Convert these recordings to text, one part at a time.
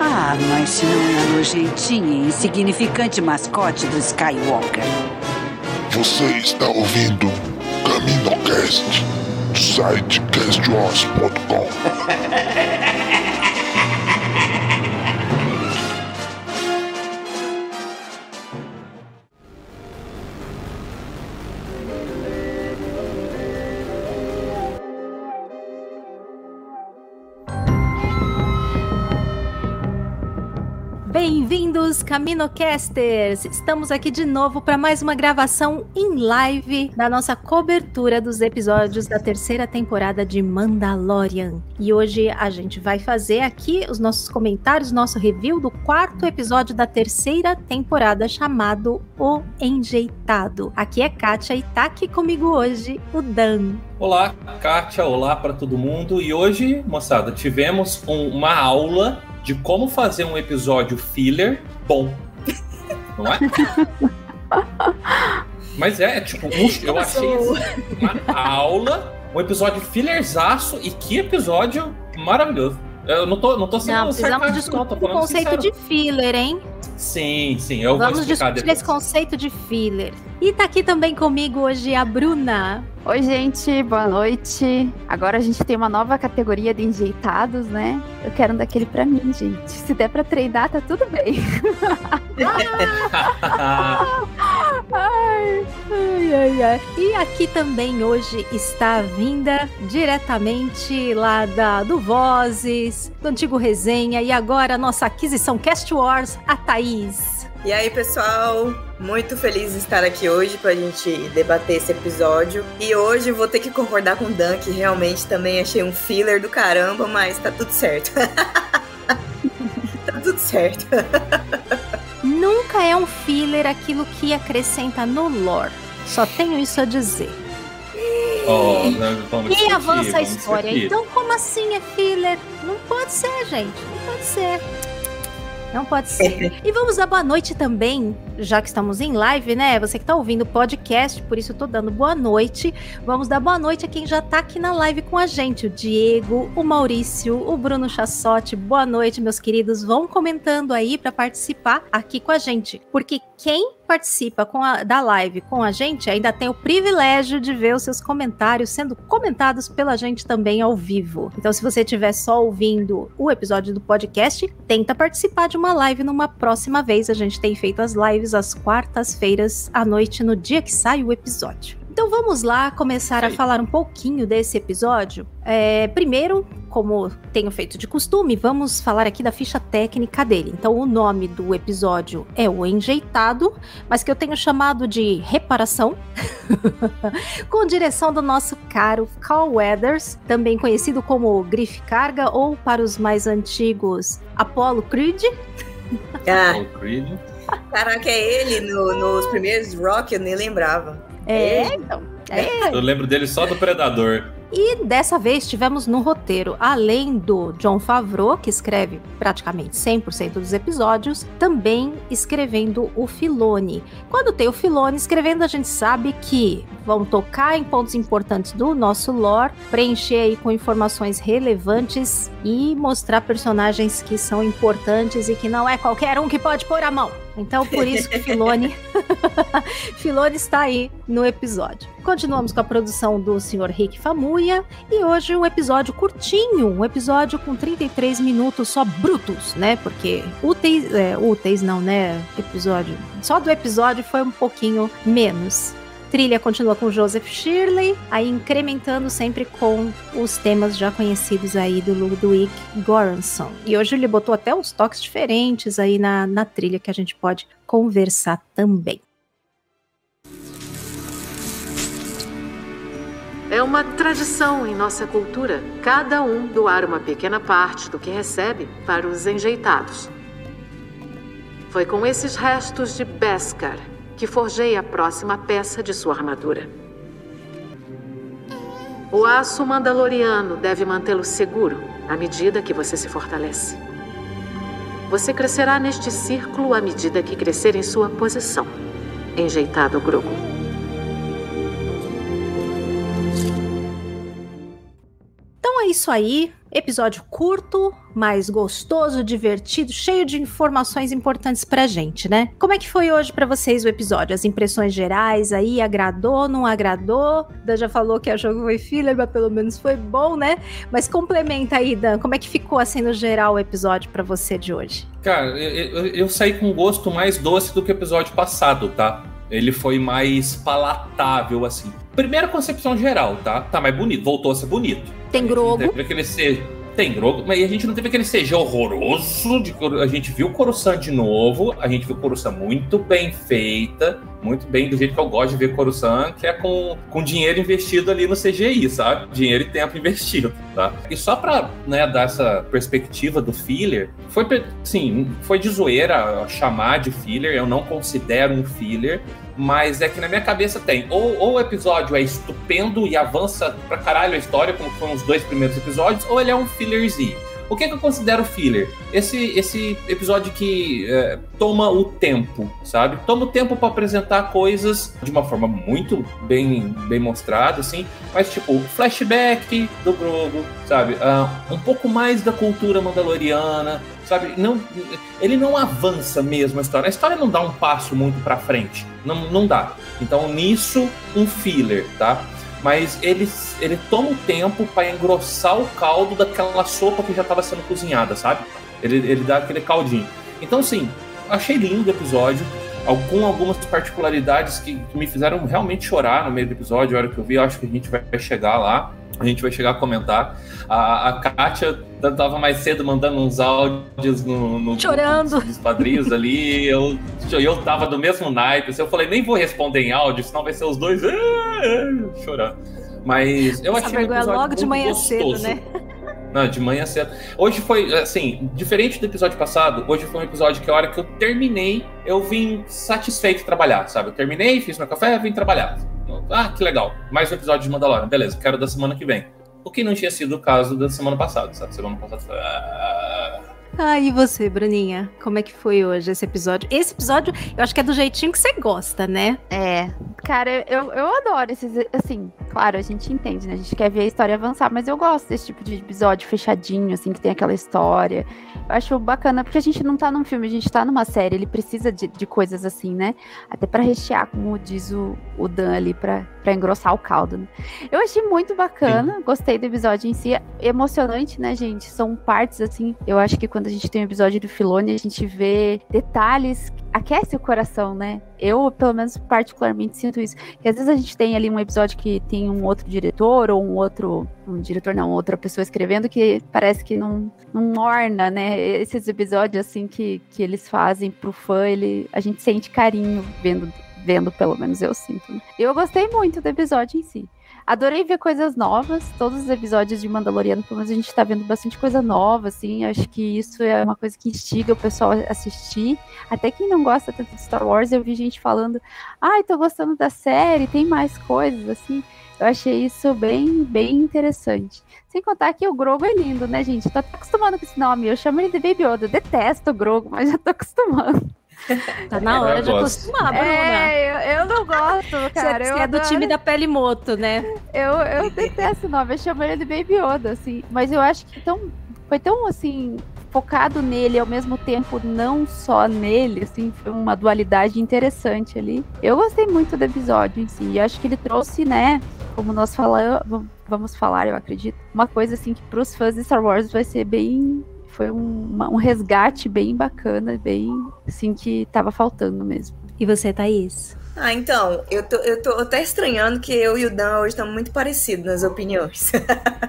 Ah, mas se não é a nojentinha e insignificante mascote do Skywalker. Você está ouvindo CaminoCast do site castwars.com. Caminocasters! Estamos aqui de novo para mais uma gravação em live da nossa cobertura dos episódios da terceira temporada de Mandalorian. E hoje a gente vai fazer aqui os nossos comentários, nosso review do quarto episódio da terceira temporada chamado O Enjeitado. Aqui é Kátia e tá aqui comigo hoje o Dan. Olá, Kátia, olá para todo mundo. E hoje, moçada, tivemos um- uma aula de como fazer um episódio filler bom. Não é? Mas é, tipo, eu achei assim, uma aula, um episódio fillerzaço e que episódio maravilhoso. Eu não tô, não tô sendo Não, precisamos sarcástico, discutir não, tô o falando conceito sincero. de filler, hein? Sim, sim, eu Vamos vou explicar discutir depois. esse conceito de filler. E tá aqui também comigo hoje a Bruna. Oi, gente, boa noite. Agora a gente tem uma nova categoria de enjeitados, né? Eu quero um daquele pra mim, gente. Se der pra treinar, tá tudo bem. Ai, ai, ai, ai. E aqui também hoje está a vinda diretamente lá da, do Vozes, do antigo Resenha e agora a nossa aquisição Cast Wars, a Thaís. E aí, pessoal? Muito feliz de estar aqui hoje pra gente debater esse episódio. E hoje vou ter que concordar com o Dan, que realmente também achei um filler do caramba, mas tá tudo certo. tá tudo certo. Nunca é um filler aquilo que acrescenta no lore. Só tenho isso a dizer. Oh, não, E avança a história. Então, como assim é filler? Não pode ser, gente. Não pode ser. Não pode ser. E vamos dar boa noite também, já que estamos em live, né? Você que tá ouvindo o podcast, por isso eu tô dando boa noite. Vamos dar boa noite a quem já tá aqui na live com a gente: o Diego, o Maurício, o Bruno Chassotti. Boa noite, meus queridos. Vão comentando aí para participar aqui com a gente, porque quem participa a- da live com a gente ainda tem o privilégio de ver os seus comentários sendo comentados pela gente também ao vivo. Então, se você estiver só ouvindo o episódio do podcast, tenta participar de uma live numa próxima vez. A gente tem feito as lives às quartas-feiras à noite, no dia que sai o episódio. Então vamos lá começar a falar um pouquinho desse episódio. É, primeiro, como tenho feito de costume, vamos falar aqui da ficha técnica dele. Então, o nome do episódio é O Enjeitado, mas que eu tenho chamado de Reparação, com direção do nosso caro Carl Weathers, também conhecido como Griff Carga ou, para os mais antigos, Apollo Creed. Ah, O Creed. Caraca, é ele no- nos primeiros Rock, eu nem lembrava. É, então. É, Eu lembro dele só do Predador. E dessa vez tivemos no roteiro, além do John Favreau, que escreve praticamente 100% dos episódios, também escrevendo o Filone. Quando tem o Filone escrevendo, a gente sabe que vão tocar em pontos importantes do nosso lore, preencher aí com informações relevantes e mostrar personagens que são importantes e que não é qualquer um que pode pôr a mão. Então, por isso que Filone, Filone está aí no episódio. Continuamos com a produção do Sr. Rick Famuya e hoje um episódio curtinho, um episódio com 33 minutos só brutos, né? Porque úteis, é, úteis não, né? Episódio, só do episódio foi um pouquinho menos trilha continua com Joseph Shirley, aí incrementando sempre com os temas já conhecidos aí do Ludwig Göransson. E hoje ele botou até uns toques diferentes aí na, na trilha que a gente pode conversar também. É uma tradição em nossa cultura cada um doar uma pequena parte do que recebe para os enjeitados. Foi com esses restos de Beskar que forjei a próxima peça de sua armadura. O aço mandaloriano deve mantê-lo seguro à medida que você se fortalece. Você crescerá neste círculo à medida que crescer em sua posição. Enjeitado Grogu. Então é isso aí. Episódio curto, mas gostoso, divertido, cheio de informações importantes pra gente, né? Como é que foi hoje para vocês o episódio? As impressões gerais aí, agradou, não agradou? Dan já falou que achou que foi filler, mas pelo menos foi bom, né? Mas complementa aí, Dan, como é que ficou assim no geral o episódio para você de hoje? Cara, eu, eu, eu saí com gosto mais doce do que o episódio passado, tá? Ele foi mais palatável, assim. Primeira concepção geral, tá? Tá mais bonito, voltou a ser bonito. Tem Grogo. Teve aquele CG, tem Grogo, mas a gente não teve aquele CG horroroso. De, a gente viu o Coruscant de novo, a gente viu o Coruscant muito bem feita, muito bem do jeito que eu gosto de ver Coruscant, que é com, com dinheiro investido ali no CGI, sabe? Dinheiro e tempo investido, tá? E só pra né, dar essa perspectiva do filler, foi, sim, foi de zoeira chamar de filler, eu não considero um filler, mas é que na minha cabeça tem. Ou, ou o episódio é estupendo e avança pra caralho a história, como foram os dois primeiros episódios, ou ele é um fillerzinho. O que, é que eu considero filler? Esse, esse episódio que é, toma o tempo, sabe? Toma o tempo para apresentar coisas de uma forma muito bem, bem mostrada, assim. Mas, tipo, flashback do Grogu, sabe? Uh, um pouco mais da cultura mandaloriana, sabe? Não, ele não avança mesmo a história. A história não dá um passo muito para frente. Não, não dá. Então, nisso, um filler, tá? Mas ele, ele toma o tempo para engrossar o caldo daquela sopa que já estava sendo cozinhada, sabe? Ele, ele dá aquele caldinho. Então, assim, achei lindo o episódio com algumas particularidades que, que, me fizeram realmente chorar no meio do episódio. A hora que eu vi, eu acho que a gente vai chegar lá. A gente vai chegar a comentar. A, a Kátia tava mais cedo mandando uns áudios no, no Chorando. dos padrinhos ali. Eu, eu tava do mesmo naipe. Assim, eu falei, nem vou responder em áudio, senão vai ser os dois ah", chorando. Mas eu Essa achei vergonha logo de manhã gostoso. cedo, né? Não, de manhã cedo. Hoje foi, assim, diferente do episódio passado, hoje foi um episódio que a hora que eu terminei, eu vim satisfeito trabalhar, sabe? Eu terminei, fiz meu café, vim trabalhar. Ah, que legal. Mais um episódio de Mandalorian. Beleza, quero da semana que vem. O que não tinha sido o caso da semana passada, sabe? Semana passada. Ah... Ah, e você, Bruninha? Como é que foi hoje esse episódio? Esse episódio, eu acho que é do jeitinho que você gosta, né? É. Cara, eu, eu adoro esses. Assim, claro, a gente entende, né? A gente quer ver a história avançar, mas eu gosto desse tipo de episódio fechadinho, assim, que tem aquela história. Eu acho bacana, porque a gente não tá num filme, a gente tá numa série, ele precisa de, de coisas assim, né? Até para rechear, como diz o, o Dan ali, pra, pra engrossar o caldo. Né? Eu achei muito bacana, Sim. gostei do episódio em si. É emocionante, né, gente? São partes, assim, eu acho que quando a gente tem um episódio do Filone, a gente vê detalhes aquece o coração, né? Eu, pelo menos, particularmente sinto isso. Que às vezes a gente tem ali um episódio que tem um outro diretor ou um outro. Um diretor, não, outra pessoa escrevendo que parece que não, não orna, né? Esses episódios, assim, que, que eles fazem pro fã, ele, a gente sente carinho vendo, vendo pelo menos eu sinto. Né? Eu gostei muito do episódio em si. Adorei ver coisas novas. Todos os episódios de Mandaloriano, pelo menos a gente tá vendo bastante coisa nova, assim. Acho que isso é uma coisa que instiga o pessoal a assistir. Até quem não gosta tanto de Star Wars, eu vi gente falando: ai, tô gostando da série, tem mais coisas, assim. Eu achei isso bem, bem interessante. Sem contar que o Grogo é lindo, né, gente? Tô acostumando com esse nome. Eu chamo ele de Baby Yoda. Eu detesto o Grogo, mas já tô acostumando. Tá na hora de acostumar, Bruna. É, eu, eu não gosto, cara. Você, eu é do time da pele moto, né? Eu, eu detesto o nome, eu chamo ele de Baby Yoda, assim. Mas eu acho que tão, foi tão, assim, focado nele ao mesmo tempo não só nele, assim, foi uma dualidade interessante ali. Eu gostei muito do episódio em si, e acho que ele trouxe, né, como nós falamos, vamos falar, eu acredito, uma coisa assim que para os fãs de Star Wars vai ser bem foi um, uma, um resgate bem bacana, bem assim que tava faltando mesmo. E você, Thaís? Ah, então, eu tô, eu tô até estranhando que eu e o Dan hoje estamos muito parecidos nas opiniões.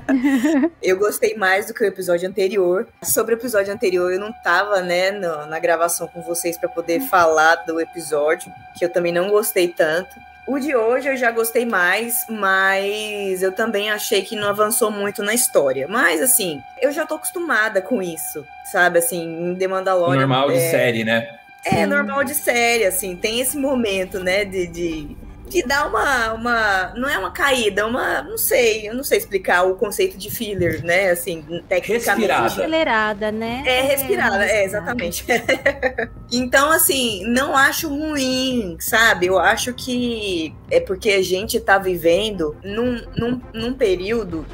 eu gostei mais do que o episódio anterior. Sobre o episódio anterior, eu não tava, né, no, na gravação com vocês para poder falar do episódio, que eu também não gostei tanto. O de hoje eu já gostei mais, mas eu também achei que não avançou muito na história. Mas, assim, eu já tô acostumada com isso, sabe? Assim, em The Mandalorian. Normal de é... série, né? É, normal de série, assim, tem esse momento, né, de, de, de dar uma, uma. Não é uma caída, é uma. Não sei, eu não sei explicar o conceito de filler, né? Assim, tecnicamente. Respirada. Acelerada, né? É, respirada, é, é exatamente. então, assim, não acho ruim, sabe? Eu acho que é porque a gente tá vivendo num, num, num período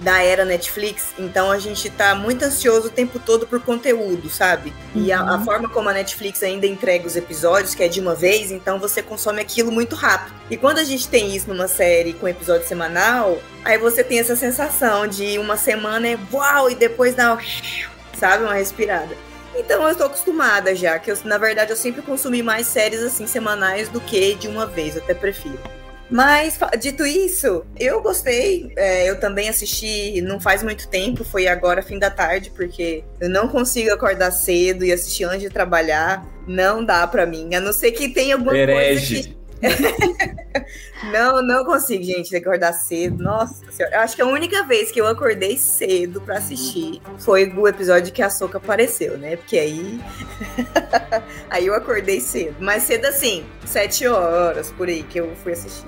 da era Netflix, então a gente tá muito ansioso o tempo todo por conteúdo, sabe? E a, a, uhum. forma como a Netflix ainda entrega os episódios, que é de uma vez, então você consome aquilo muito rápido. E quando a gente tem isso numa série com episódio semanal, aí você tem essa sensação de uma semana é uau, e depois dá, sabe, uma respirada. Então eu tô acostumada já, que eu, na verdade eu sempre consumi mais séries assim semanais do que de uma vez, eu até prefiro. Mas, dito isso, eu gostei. É, eu também assisti não faz muito tempo, foi agora, fim da tarde, porque eu não consigo acordar cedo e assistir antes de trabalhar. Não dá para mim. A não ser que tenha alguma Herege. coisa que. não, não consigo, gente, acordar cedo. Nossa senhora. Eu acho que a única vez que eu acordei cedo para assistir foi o episódio que a Soca apareceu, né? Porque aí. aí eu acordei cedo. Mas cedo assim, sete horas por aí que eu fui assistir.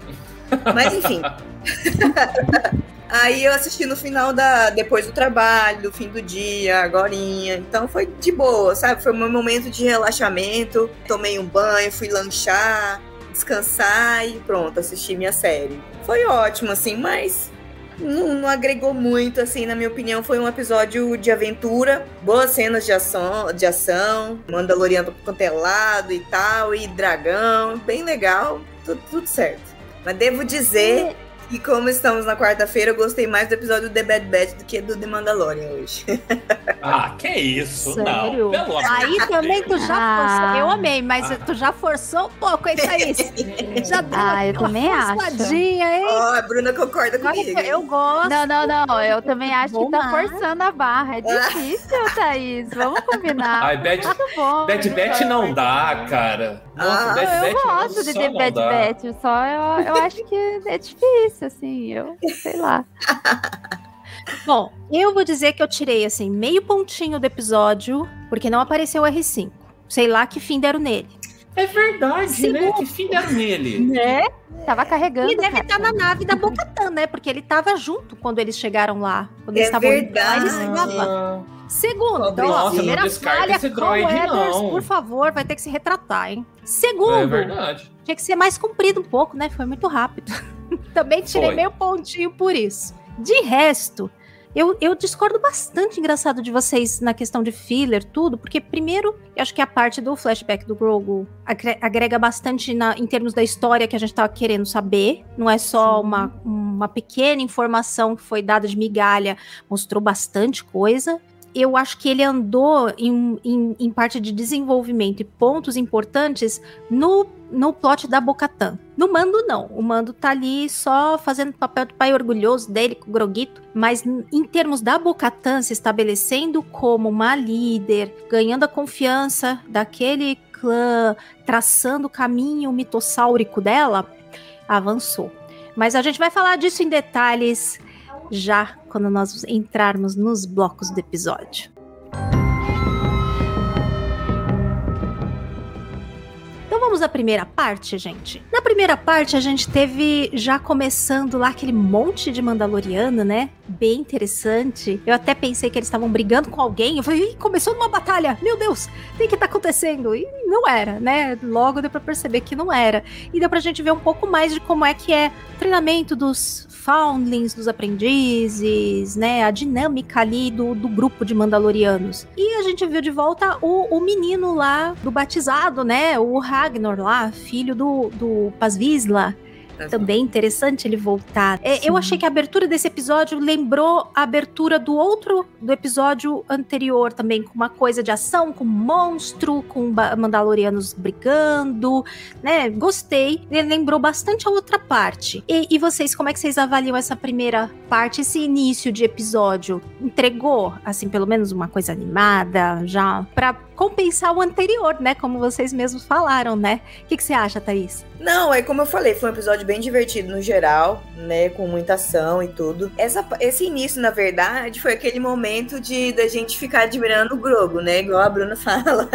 Mas enfim. Aí eu assisti no final da. depois do trabalho, do fim do dia, agorinha. Então foi de boa, sabe? Foi um momento de relaxamento. Tomei um banho, fui lanchar descansar e pronto, assistir minha série. Foi ótimo, assim, mas não, não, agregou muito, assim, na minha opinião. Foi um episódio de aventura, boas cenas de ação, de ação Mandaloriano quanto é lado e tal, e dragão, bem legal, tudo, tudo certo. Mas devo dizer e como estamos na quarta-feira, eu gostei mais do episódio do The Bad Batch do que do The Mandalorian hoje. ah, que isso? Sério? Não, pelo Aí também tu já ah. forçou. Eu amei, mas ah. tu já forçou um pouco, é isso aí. já deu ah, eu também acho. hein? Ó, oh, a Bruna concorda comigo. Eu gosto. Não, não, não. Eu também acho Bom, que tá forçando a barra. É difícil, Thaís. Vamos combinar. Ai, Bad, bom, Bad Batch não dá, cara. Nossa, ah, Bad eu gosto de The Bad Batch. Só eu, eu acho que é difícil assim, eu sei lá. Bom, eu vou dizer que eu tirei assim meio pontinho do episódio, porque não apareceu o R5. Sei lá que fim deram nele. É verdade, né? Que fim deram nele. Né? Tava carregando. E deve estar na nave da Bocatan, né? Porque ele tava junto quando eles chegaram lá. Quando é eles estavam verdade. Lá, Segundo, então, ó, primeira falha, esse droid, Weathers, não. por favor, vai ter que se retratar, hein? Segundo, é verdade. tinha que ser mais comprido um pouco, né? Foi muito rápido. Também tirei Foi. meio pontinho por isso. De resto, eu, eu, discordo bastante, engraçado, de vocês na questão de filler, tudo, porque, primeiro, eu acho que a parte do flashback do Grogu agrega bastante na, em termos da história que a gente tava querendo saber. Não é só uma, uma pequena informação que foi dada de migalha, mostrou bastante coisa eu acho que ele andou em, em, em, parte de desenvolvimento e pontos importantes no, no plot da Bocatã. No Mando, não. O Mando tá ali só fazendo o papel do pai orgulhoso dele com o Groguito. Mas em termos da Bocatã se estabelecendo como uma líder, ganhando a confiança daquele clã, traçando o caminho mitossáurico dela, avançou. Mas a gente vai falar disso em detalhes já quando nós entrarmos nos blocos do episódio. Vamos à primeira parte, gente. Na primeira parte a gente teve já começando lá aquele monte de Mandaloriano, né? bem interessante. Eu até pensei que eles estavam brigando com alguém. Eu falei, Ih, começou uma batalha. Meu Deus, tem que tá acontecendo. E não era, né? Logo deu pra perceber que não era. E deu pra gente ver um pouco mais de como é que é o treinamento dos foundlings, dos aprendizes, né? A dinâmica ali do, do grupo de Mandalorianos. E a gente viu de volta o, o menino lá do batizado, né? O Ragnar lá, filho do, do Pazvisla também interessante ele voltar. É, eu achei que a abertura desse episódio lembrou a abertura do outro, do episódio anterior também, com uma coisa de ação, com monstro, com Mandalorianos brigando, né? Gostei. Ele lembrou bastante a outra parte. E, e vocês, como é que vocês avaliam essa primeira parte, esse início de episódio? Entregou, assim, pelo menos uma coisa animada, já pra compensar o anterior, né? Como vocês mesmos falaram, né? O que, que você acha, Thaís? Não, é como eu falei, foi um episódio bem divertido no geral, né? Com muita ação e tudo. Essa, esse início, na verdade, foi aquele momento de da gente ficar admirando o Grogo, né? Igual a Bruna fala.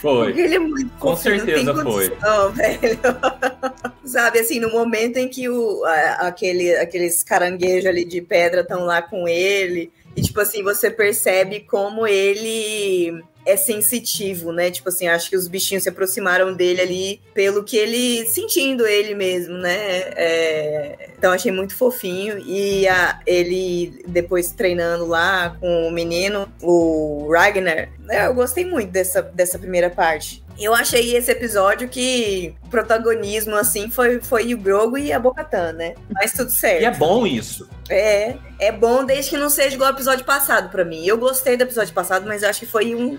Foi. Porque ele é muito Com certeza foi. velho. Sabe, assim, no momento em que o, a, aquele, aqueles caranguejos ali de pedra estão lá com ele. E, tipo assim, você percebe como ele é sensitivo, né? Tipo assim, acho que os bichinhos se aproximaram dele ali pelo que ele sentindo ele mesmo, né? É, então achei muito fofinho e a, ele depois treinando lá com o menino, o Ragnar, né? eu gostei muito dessa, dessa primeira parte. Eu achei esse episódio que o protagonismo, assim, foi, foi o Grogo e a Bocatan, né? Mas tudo certo. E é bom isso. É, é bom desde que não seja igual ao episódio passado para mim. Eu gostei do episódio passado, mas eu acho que foi um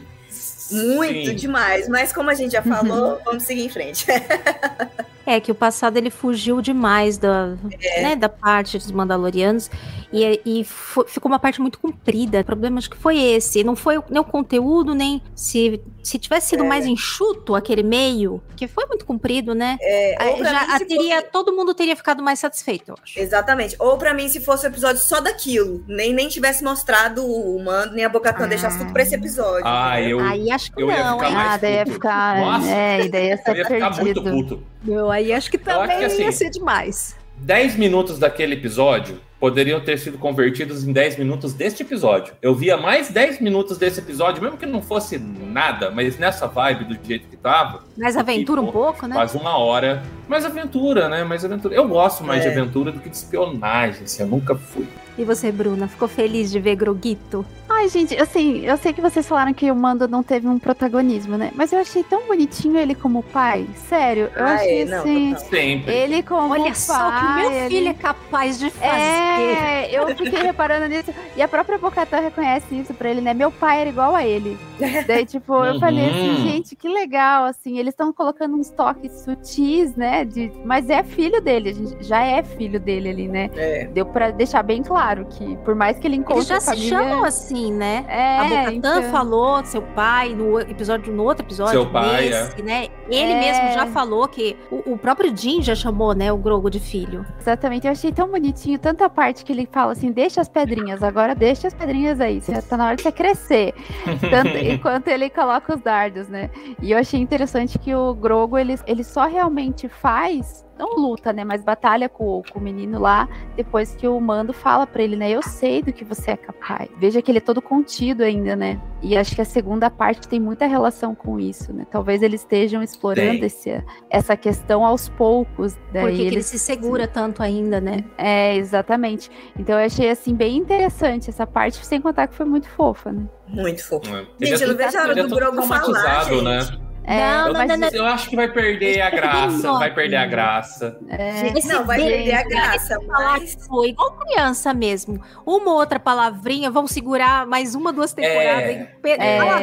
muito Sim. demais. Mas como a gente já falou, vamos seguir em frente. É, que o passado ele fugiu demais da, é. né, da parte dos Mandalorianos e, e ficou uma parte muito comprida. O problema acho que foi esse. Não foi nem o conteúdo, nem se, se tivesse sido é. mais enxuto aquele meio, que foi muito comprido, né? É, já mim, teria, fosse... todo mundo teria ficado mais satisfeito, eu acho. Exatamente. Ou para mim, se fosse o um episódio só daquilo, nem, nem tivesse mostrado o Mando, nem a Bocatã, ah. deixasse tudo pra esse episódio. Ah, eu. Aí acho que eu não, ia ficar hein? mais ah, daí ia ficar. Nossa, é, daí ia ser eu ia ficar perdido. muito puto. Meu, aí acho que também acho que, assim, ia ser demais. 10 minutos daquele episódio poderiam ter sido convertidos em 10 minutos deste episódio. Eu via mais 10 minutos desse episódio, mesmo que não fosse nada, mas nessa vibe do jeito que tava. Mais aventura um pouco, né? Quase uma hora. Mais aventura, né? Mais aventura. Eu gosto mais é. de aventura do que de espionagem, assim, eu nunca fui. E você, Bruna, ficou feliz de ver Groguito? Ai, gente, assim, eu sei que vocês falaram que o Mando não teve um protagonismo, né? Mas eu achei tão bonitinho ele como pai. Sério, eu ah, achei é, assim. Não, Sempre. Ele como Olha pai. só que meu ele... filho é capaz de fazer. É, eu fiquei reparando nisso. E a própria Bocatã reconhece isso pra ele, né? Meu pai era igual a ele. Daí, tipo, eu falei assim, Uhum. gente, que legal, assim. Eles estão colocando uns toques sutis, né? De... Mas é filho dele, a gente já é filho dele ali, né? É. Deu pra deixar bem claro que, por mais que ele encontre Eles já a família... se chamam assim, né? É, a Bocatã então. falou, seu pai, no episódio, no outro episódio, Seu pai, nesse, né? Ele É. mesmo já falou que o, o próprio Jim já chamou, né, o Grogo de filho. Exatamente, eu achei tão bonitinho, tanta parte que ele fala assim, deixa as pedrinhas, agora deixa as pedrinhas aí, você tá na hora de você crescer. Tanto, enquanto ele coloca os dardos, né? E eu achei interessante que o Grogo, ele, ele só realmente faz, não luta, né? Mas batalha com, com o menino lá, depois que o Mando fala pra ele, né? Eu sei do que você é capaz. Veja que ele é todo contido ainda, né? E acho que a segunda parte tem muita relação com isso, né? Talvez eles estejam explorando esse, essa questão aos poucos. Daí Porque que ele se segura tanto ainda, né? é, exatamente. Então eu achei assim bem interessante essa parte, sem contar que foi muito fofa, né? Muito fofo. É. Gente, é eu não todo- vejo a hora é do todo Grogu falar, gente. né? É, Não, Eu, não, não, não. eu acho que vai perder a graça. Vai perder a graça. É, Gente, não, vai perder a graça, falar mas... foi igual criança mesmo. Uma ou outra palavrinha, vão segurar mais uma, duas temporadas. É. É.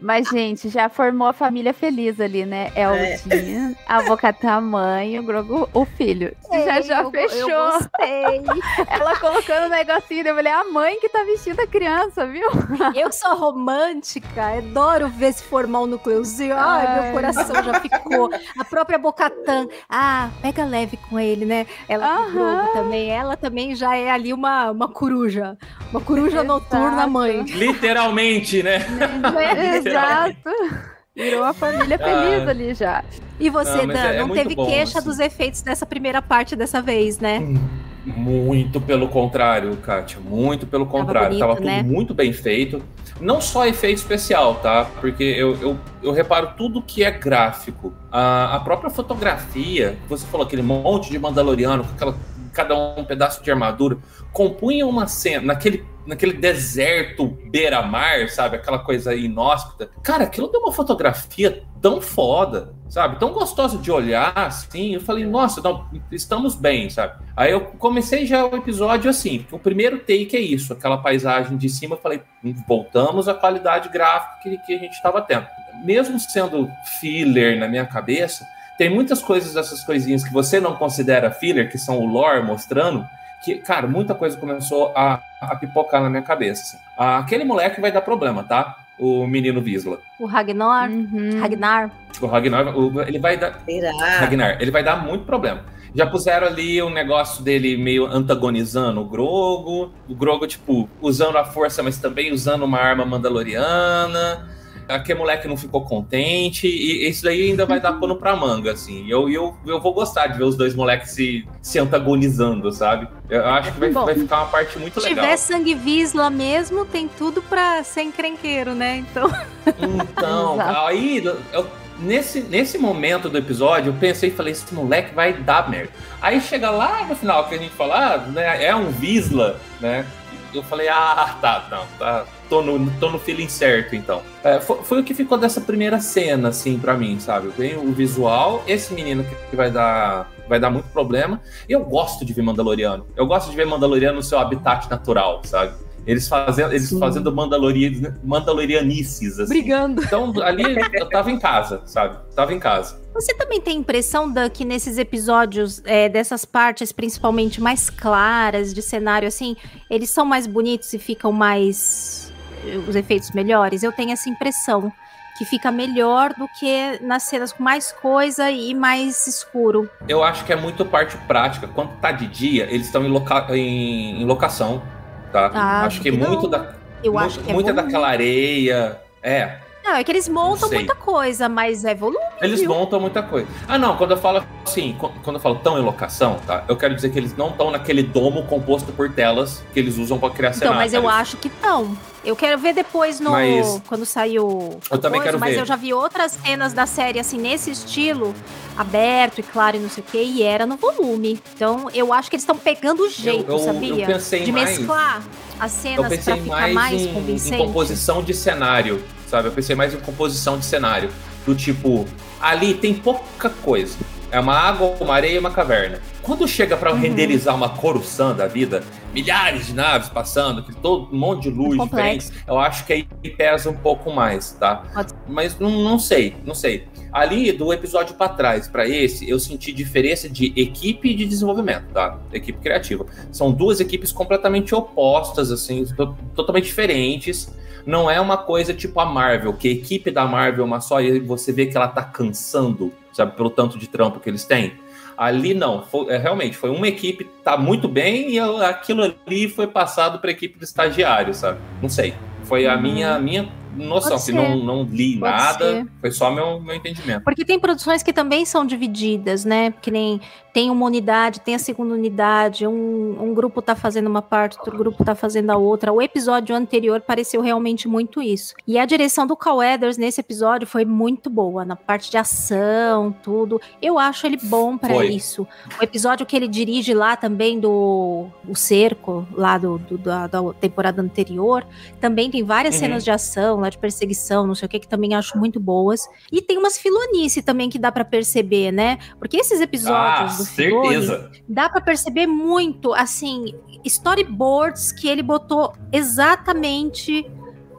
Mas, gente, já formou a família feliz ali, né? É o É. Jim, a Bocatã, a mãe, o Grogu, o filho. já já eu- fechou. Eu gostei. Ela colocando o negocinho, eu falei, é a mãe que tá vestindo a criança, viu? Eu sou romântica, adoro ver se formar um núcleozinho. Ai, Ai. meu coração já ficou. A própria Bocatã, ah, pega leve com ele, né? Ela. Grogu também. Ela também já é ali uma, uma coruja. Uma coruja Exato. noturna, mãe. Literalmente, né? Exato. Virou a família feliz Ah. ali já. E você, Não, Dan, é- é não teve bom, queixa assim. dos efeitos dessa primeira parte dessa vez, né? Muito pelo contrário, Kátia. Muito pelo contrário. Tava, bonito, Tava tudo né? muito bem feito. Não só efeito especial, tá? Porque eu, eu, eu reparo tudo que é gráfico. A, a própria fotografia, você falou aquele monte de Mandaloriano com aquela cada um, um pedaço de armadura, compunha uma cena naquele, naquele deserto beira-mar, sabe? Aquela coisa inóspita. Cara, aquilo deu uma fotografia tão foda, sabe? Tão gostosa de olhar, assim. Eu falei, nossa, não, estamos bem, sabe? Aí eu comecei já o episódio assim. O primeiro take é isso, aquela paisagem de cima. Eu falei, voltamos à qualidade gráfica que, que a gente estava tendo. Mesmo sendo filler na minha cabeça, tem muitas coisas dessas coisinhas que você não considera filler, que são o lore mostrando, que, cara, muita coisa começou a, a pipocar na minha cabeça. Assim. Aquele moleque vai dar problema, tá? O menino Visla. O Ragnar. Uhum. Ragnar. O Ragnar, o, ele vai dar. Será? Ragnar, ele vai dar muito problema. Já puseram ali o um negócio dele meio antagonizando o Grogo. O Grogo, tipo, usando a força, mas também usando uma arma mandaloriana aquele moleque não ficou contente, e isso daí ainda vai dar pano pra manga, assim. Eu, eu, eu vou gostar de ver os dois moleques se, se antagonizando, sabe? Eu acho que vai, Bom, vai ficar uma parte muito legal. Se tiver sangue Visla mesmo, tem tudo pra ser encrenqueiro, né? Então. Então, aí eu, nesse, nesse momento do episódio, eu pensei e falei: esse moleque vai dar merda. Aí chega lá no final que a gente fala, ah, né, é um Visla, né? Eu falei: ah, tá, não, tá tô no, tô no feeling certo, então. É, foi, foi, o que ficou dessa primeira cena, assim, para mim, sabe? Vem o visual, esse menino que vai dar, vai dar muito problema. E eu gosto de ver Mandaloriano. Eu gosto de ver Mandaloriano no seu habitat natural, sabe? Eles fazendo, eles fazendo mandalorian, mandalorianices, assim. Brigando. Então, ali eu tava em casa, sabe? Tava em casa. Você também tem impressão, Dan, que nesses episódios, é, dessas partes principalmente mais claras de cenário, assim, eles são mais bonitos e ficam mais os efeitos melhores, eu tenho essa impressão que fica melhor do que nas cenas com mais coisa e mais escuro. Eu acho que é muito parte prática. Quando tá de dia, eles estão em, loca em, locação, tá? Ah, acho que muito da eu muito, acho que é muita daquela areia, é, não, é que eles montam muita coisa, mas é volume. Eles viu? montam muita coisa. Ah, não, quando eu falo assim, quando eu falo tão em locação, tá? Eu quero dizer que eles não estão naquele domo composto por telas que eles usam para criar cenário. Então, mas eu eles... acho que estão. Eu quero ver depois no mas... quando saiu. Eu também quero mas ver. eu já vi outras cenas da série assim nesse estilo, aberto e claro e não sei o que, e era no volume. Então eu acho que eles estão pegando o jeito, eu, eu, sabia? Eu pensei de mais... mesclar as cenas para ficar mais, mais em, convincente. Em composição de cenário sabe? Eu pensei mais em composição de cenário. Do tipo, ali tem pouca coisa. É uma água, uma areia e uma caverna. Quando chega para uhum. renderizar uma Coruscant da vida, milhares de naves passando, todo um monte de luz diferente, eu acho que aí pesa um pouco mais, tá? Mas não, não sei, não sei. Ali do episódio para trás para esse, eu senti diferença de equipe de desenvolvimento, tá? Equipe criativa. São duas equipes completamente opostas, assim, totalmente diferentes não é uma coisa tipo a Marvel, que a equipe da Marvel é uma só e você vê que ela tá cansando, sabe, pelo tanto de trampo que eles têm. Ali não, foi, é, realmente foi uma equipe tá muito bem e aquilo ali foi passado para equipe do estagiário, sabe? Não sei. Foi a uhum. minha minha noção, que não, não li Pode nada, ser. foi só meu, meu entendimento. Porque tem produções que também são divididas, né? Que nem tem uma unidade, tem a segunda unidade, um, um grupo tá fazendo uma parte, outro grupo tá fazendo a outra. O episódio anterior pareceu realmente muito isso. E a direção do Cal Weathers nesse episódio foi muito boa, na parte de ação, tudo. Eu acho ele bom para isso. O episódio que ele dirige lá também do o cerco, lá do, do da, da, temporada anterior, também tem várias uhum. cenas de ação, lá de perseguição, não sei o que, que também acho muito boas. E tem umas filonice também que dá para perceber, né? Porque esses episódios ah, do certeza. Filoni, dá para perceber muito, assim, storyboards que ele botou exatamente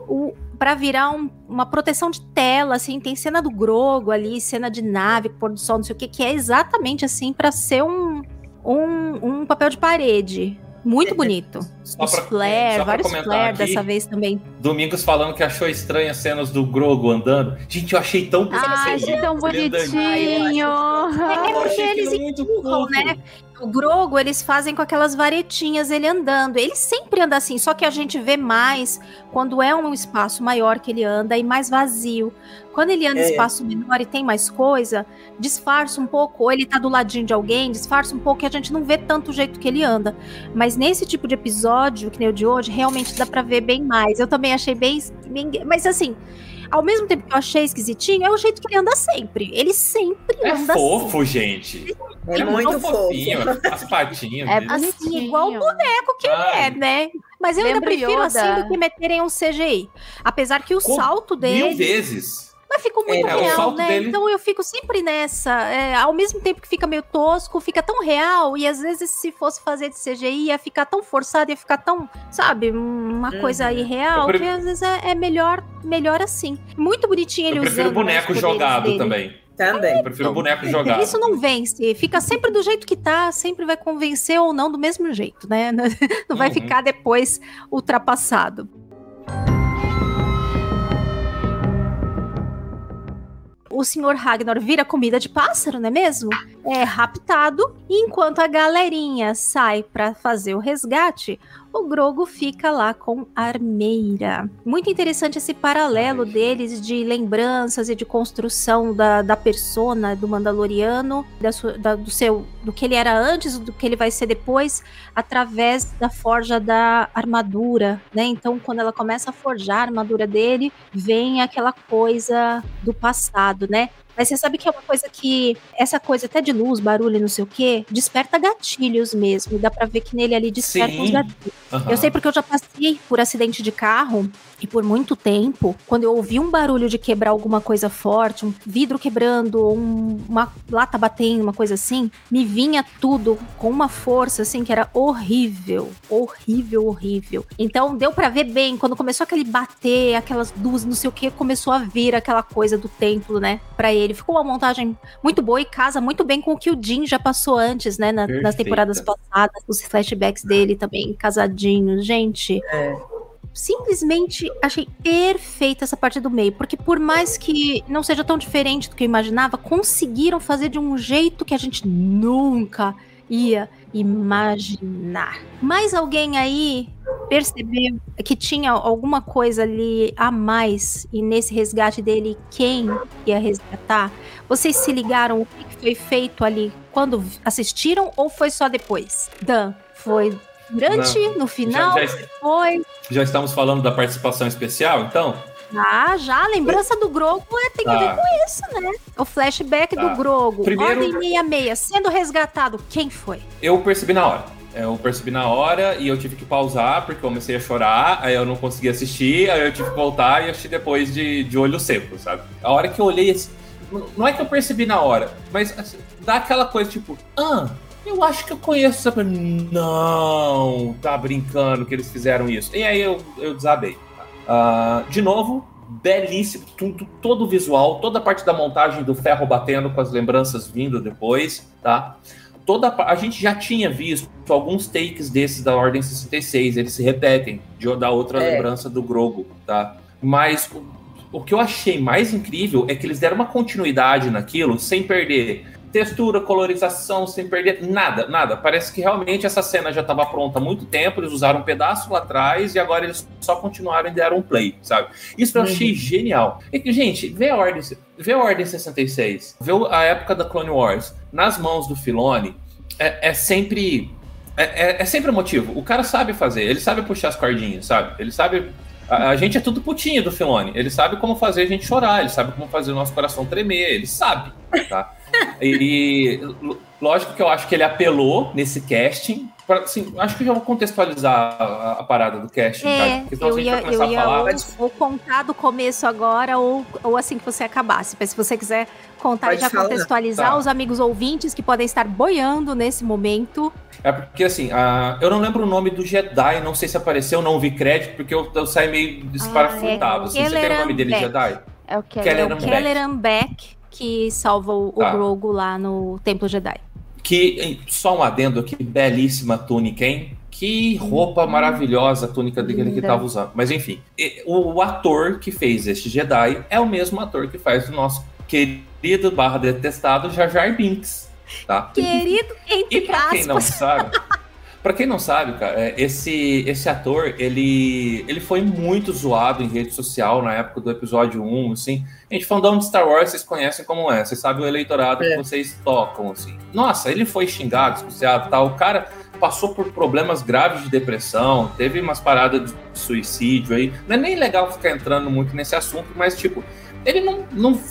o para virar um, uma proteção de tela, assim, tem cena do Grogo ali, cena de nave, pôr do sol, não sei o que, que é exatamente assim para ser um, um, um papel de parede. Muito bonito. Só Os pra, flare, vários flare dessa vez também. Domingos falando que achou estranho as cenas do Grogo andando. Gente, eu achei tão bonito. Ah, achei tão bonitinho. É, é porque eles empurram, né? O Grogo, eles fazem com aquelas varetinhas ele andando. Ele sempre anda assim, só que a gente vê mais quando é um espaço maior que ele anda e mais vazio. Quando ele anda em É. espaço menor e tem mais coisa, disfarça um pouco, ou ele tá do ladinho de alguém, disfarça um pouco e a gente não vê tanto o jeito que ele anda. Mas nesse tipo de episódio, que nem o de hoje, realmente dá pra ver bem mais. Eu também achei bem. bem- mas assim. Ao mesmo tempo que eu achei esquisitinho, é o jeito que ele anda sempre. Ele sempre É anda fofo, gente. É Ele muito tão fofo. fofinho, as patinhas É dele. assim, igual o boneco que ele Ai. é, né? Mas eu ainda Lembra prefiro Yoda? assim do que meterem um CGI. Apesar que o Com- salto Mil dele. vezes. Mas ficou muito É, real, né? dele- Então eu fico sempre nessa. é, ao mesmo tempo que fica meio tosco, fica tão real. E às vezes, se fosse fazer de CGI, ia ficar tão forçado, ia ficar tão, sabe, uma Uhum. coisa irreal, Eu pre- que às vezes é, é melhor, melhor assim. Muito bonitinho ele Eu prefiro usando. o boneco os poderes jogado dele. também. Também. Eu prefiro o boneco jogado. Isso não vence, fica sempre do jeito que tá, sempre vai convencer ou não do mesmo jeito, né? Não vai Uhum. ficar depois ultrapassado. O senhor Ragnar vira comida de pássaro, não é mesmo? É raptado, e enquanto a galerinha sai pra fazer o resgate, o Grogo fica lá com a armeira. Muito interessante esse paralelo deles de lembranças e de construção da, da persona do Mandaloriano, da da- do seu, do que ele era antes, do que ele vai ser depois, através da forja da armadura, né? Então, quando ela começa a forjar a armadura dele, vem aquela coisa do passado, né? Mas você sabe que é uma coisa que, essa coisa até de luz, barulho, e não sei o quê, desperta gatilhos mesmo. Dá pra ver que nele ali desperta Sim. uns gatilhos. Aham. Eu sei porque eu já passei por acidente de carro e por muito tempo, quando eu ouvi um barulho de quebrar alguma coisa forte, um vidro quebrando, um- uma lata batendo, uma coisa assim, me vinha tudo com uma força assim que era horrível, horrível, horrível. Então deu pra ver bem quando começou aquele bater, aquelas luzes, não sei o que, começou a vir aquela coisa do templo, né, Pra ele. Ficou uma montagem muito boa e casa muito bem com o que o Jim já passou antes, né, na- nas temporadas passadas, os flashbacks dele também casadinhos, gente É. simplesmente achei perfeita essa parte do meio, porque por mais que não seja tão diferente do que eu imaginava, conseguiram fazer de um jeito que a gente nunca ia imaginar. Mais alguém aí percebeu que tinha alguma coisa ali a mais e nesse resgate dele quem ia resgatar? Vocês se ligaram o que foi feito ali quando assistiram ou foi só depois? Dan, foi durante, no final, Já, já, foi já estamos falando da participação especial, então? Ah, já, a lembrança do Grogo é, tem Tá. ver com isso, né? O flashback Tá. do Grogo, Primeiro- Ordem 66, sendo resgatado, quem foi? Eu percebi na hora. Eu percebi na hora e eu tive que pausar porque eu comecei a chorar, aí eu não consegui assistir, aí eu tive que voltar e assistir depois de, de olho seco, sabe? A hora que eu olhei, assim, não é que eu percebi na hora, mas assim, dá aquela coisa tipo, ah, eu acho que eu conheço essa. Não, tá brincando que eles fizeram isso. E aí eu, eu desabei. Ah, de novo, belíssimo, tudo, todo o visual, toda a parte da montagem do ferro batendo com as lembranças vindo depois, tá? Toda a, a gente já tinha visto alguns takes desses da Ordem 66, eles se repetem de, da outra É. lembrança do Grogo, tá? Mas o, o que eu achei mais incrível é que eles deram uma continuidade naquilo sem perder textura, colorização, sem perder nada, nada. Parece que realmente essa cena já estava pronta há muito tempo, eles usaram um pedaço lá atrás e agora eles só continuaram e deram um play, sabe? Isso eu achei genial. E que, gente, vê a Ordem, vê a Ordem 66, vê a época da Clone Wars nas mãos do Filoni, é, é sempre. É, é- é sempre emotivo. O cara sabe fazer, ele sabe puxar as cordinhas, sabe? Ele sabe. A, gente é tudo putinho do Filoni. Ele sabe como fazer a gente chorar, ele sabe como fazer o nosso coração tremer, ele sabe, tá? E lógico que eu acho que ele apelou nesse casting. Pra, assim, acho que eu já vou contextualizar a, a parada do casting, É, senão eu ia, eu ia falar. ou, ou contar do começo agora, ou, ou assim que você acabasse. Mas se você quiser contar Pode e já falar. contextualizar Tá. os amigos ouvintes que podem estar boiando nesse momento. É porque assim, a- eu não lembro o nome do Jedi, não sei se apareceu, não vi crédito, porque eu, eu saí meio desparafutado. Ah, é assim. Você tem o nome dele, Beck. Jedi? É o que Kelleran É o Beck. Kelleran Beck que salva o, o Tá. Grogo lá no Templo Jedi. Que, só um adendo aqui, belíssima túnica, hein? Que roupa maravilhosa a túnica dele que Linda. estava usando. Mas enfim, o, o ator que fez este Jedi é o mesmo ator que faz o nosso querido barra detestado Jar Jar Binks. Tá? Querido, entre E pra quem não sabe, pra quem não sabe, cara, é, esse, esse ator, ele, ele foi muito zoado em rede social na época do episódio 1, assim. A gente falando de Star Wars, vocês conhecem como é, vocês sabem o eleitorado que vocês tocam, assim. Nossa, ele foi xingado, desconfiado, tal. O cara passou por problemas graves de depressão, teve umas paradas de suicídio aí. Não é nem legal ficar entrando muito nesse assunto, mas, tipo, ele não, não,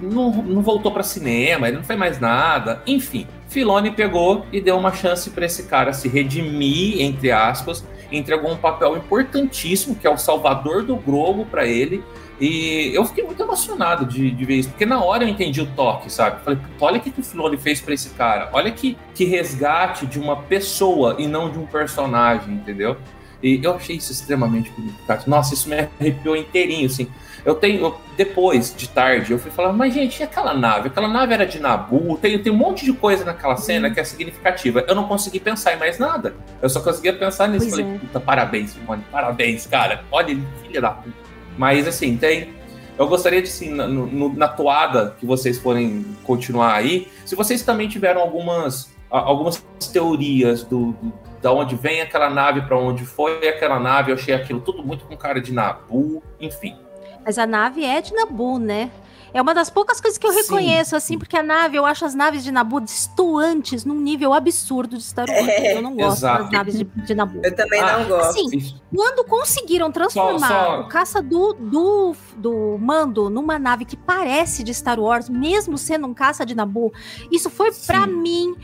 não, não voltou para cinema, ele não fez mais nada. Enfim, Filoni pegou e deu uma chance para esse cara se redimir, entre aspas, entregou um papel importantíssimo, que é o salvador do Grogo para ele. E eu fiquei muito emocionado de, de ver isso, porque na hora eu entendi o toque, sabe? Falei, olha o que, que o Filoni fez para esse cara, olha que, que resgate de uma pessoa e não de um personagem, entendeu? E eu achei isso extremamente bonito, cara. Nossa, isso me arrepiou inteirinho, assim. Eu tenho, eu- depois de tarde, eu fui falar, mas gente, e aquela nave? Aquela nave era de Nabu, tem, tem um monte de coisa naquela cena que é significativa. Eu não consegui pensar em mais nada. Eu só conseguia pensar nisso. Pois Falei, é. puta, parabéns, Simone, parabéns, cara. Olha ele, filha da puta. Mas assim, tem. Eu gostaria de, assim, na, no- na toada que vocês forem continuar aí, se vocês também tiveram algumas, algumas teorias do, do- da onde vem aquela nave, para onde foi aquela nave, eu achei aquilo tudo muito com cara de Nabu, enfim. Mas a nave é de Nabu, né? É uma das poucas coisas que eu Sim. reconheço, assim, porque a nave, eu acho as naves de Nabu destoantes num nível absurdo de Star Wars. É, eu não gosto exato. das naves de, de Nabu. Eu também Ah, não gosto. Assim, quando conseguiram transformar só- o caça do, do, do Mando numa nave que parece de Star Wars, mesmo sendo um caça de Nabu, isso foi pra Sim. mim,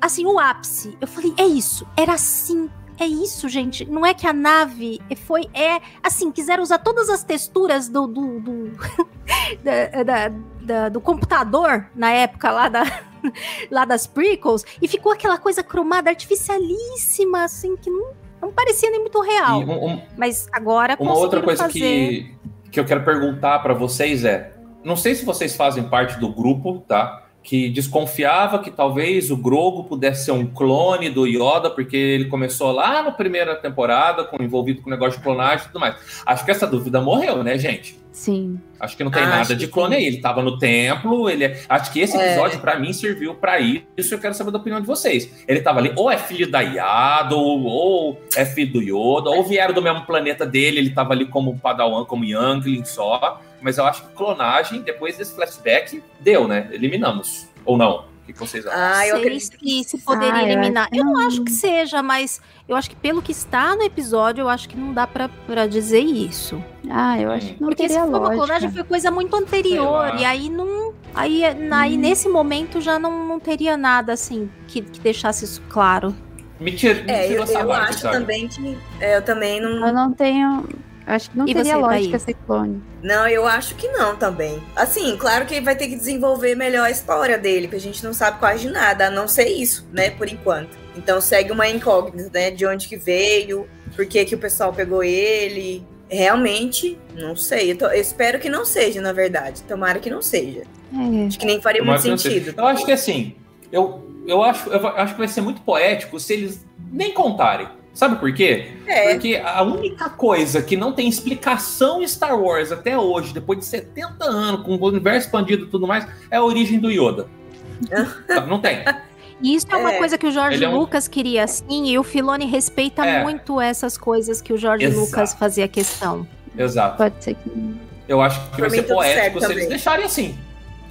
assim, o ápice. Eu falei, é isso, era assim. É isso, gente. Não é que a nave foi. É assim, quiseram usar todas as texturas do. do, do, da- da- da- do computador na época lá da. Lá das prequels, e ficou aquela coisa cromada artificialíssima, assim, que não, não parecia nem muito real. Um- um- Mas agora Uma outra coisa fazer... que, que eu quero perguntar para vocês é: não sei se vocês fazem parte do grupo, tá? Que desconfiava que talvez o Grogo pudesse ser um clone do Yoda, porque ele começou lá na primeira temporada, com, envolvido com o negócio de clonagem e tudo mais. Acho que essa dúvida morreu, né, gente? Sim. Acho que não tem Acho nada de clone sim. aí. Ele tava no templo, ele é- Acho que esse É. episódio, pra mim, serviu pra isso. Eu quero saber da opinião de vocês. Ele tava ali, ou é filho da Yado, ou é filho do Yoda, ou vieram do mesmo planeta dele, ele tava ali como Padawan, como Youngling só. Mas eu acho que clonagem, depois desse flashback, deu, né? Eliminamos. Ou não? O que que vocês acham? Ah, eu acredito se, se poderia Ah, eu eliminar. que Eu não acho que seja, mas eu acho que pelo que está no episódio, eu acho que não dá pra, pra dizer isso. Ah, eu acho que não Porque se teria foi uma clonagem, foi coisa muito anterior. E aí não. Aí, aí nesse momento já não, não teria nada assim que, que deixasse isso claro. Me tira, me É, eu, essa eu vibe, acho sabe? também que. é, eu também não. Eu não tenho. Acho que não E teria você, lógica Thaís? ser clone. Não, eu acho que não também. Assim, claro que vai ter que desenvolver melhor a história dele, que a gente não sabe quase de nada, a não ser isso, né, por enquanto. Então segue uma incógnita, né, de onde que veio, por que que o pessoal pegou ele. Realmente, não sei. Eu, tô- eu espero que não seja, na verdade. Tomara que não seja. É. Acho que nem faria Tomara muito sentido. Eu acho que assim, eu, eu, acho, eu acho que vai ser muito poético se eles nem contarem. Sabe por quê? É. Porque a única coisa que não tem explicação em Star Wars até hoje, depois de 70 anos, com o universo expandido e tudo mais, é a origem do Yoda. Não tem. E isso é uma É. coisa que o Jorge é um- Lucas queria assim, e o Filoni respeita É. muito essas coisas que o Jorge Exato. Lucas fazia questão. Exato. Pode ser que. Eu acho que vai ser poético se eles também. deixarem assim.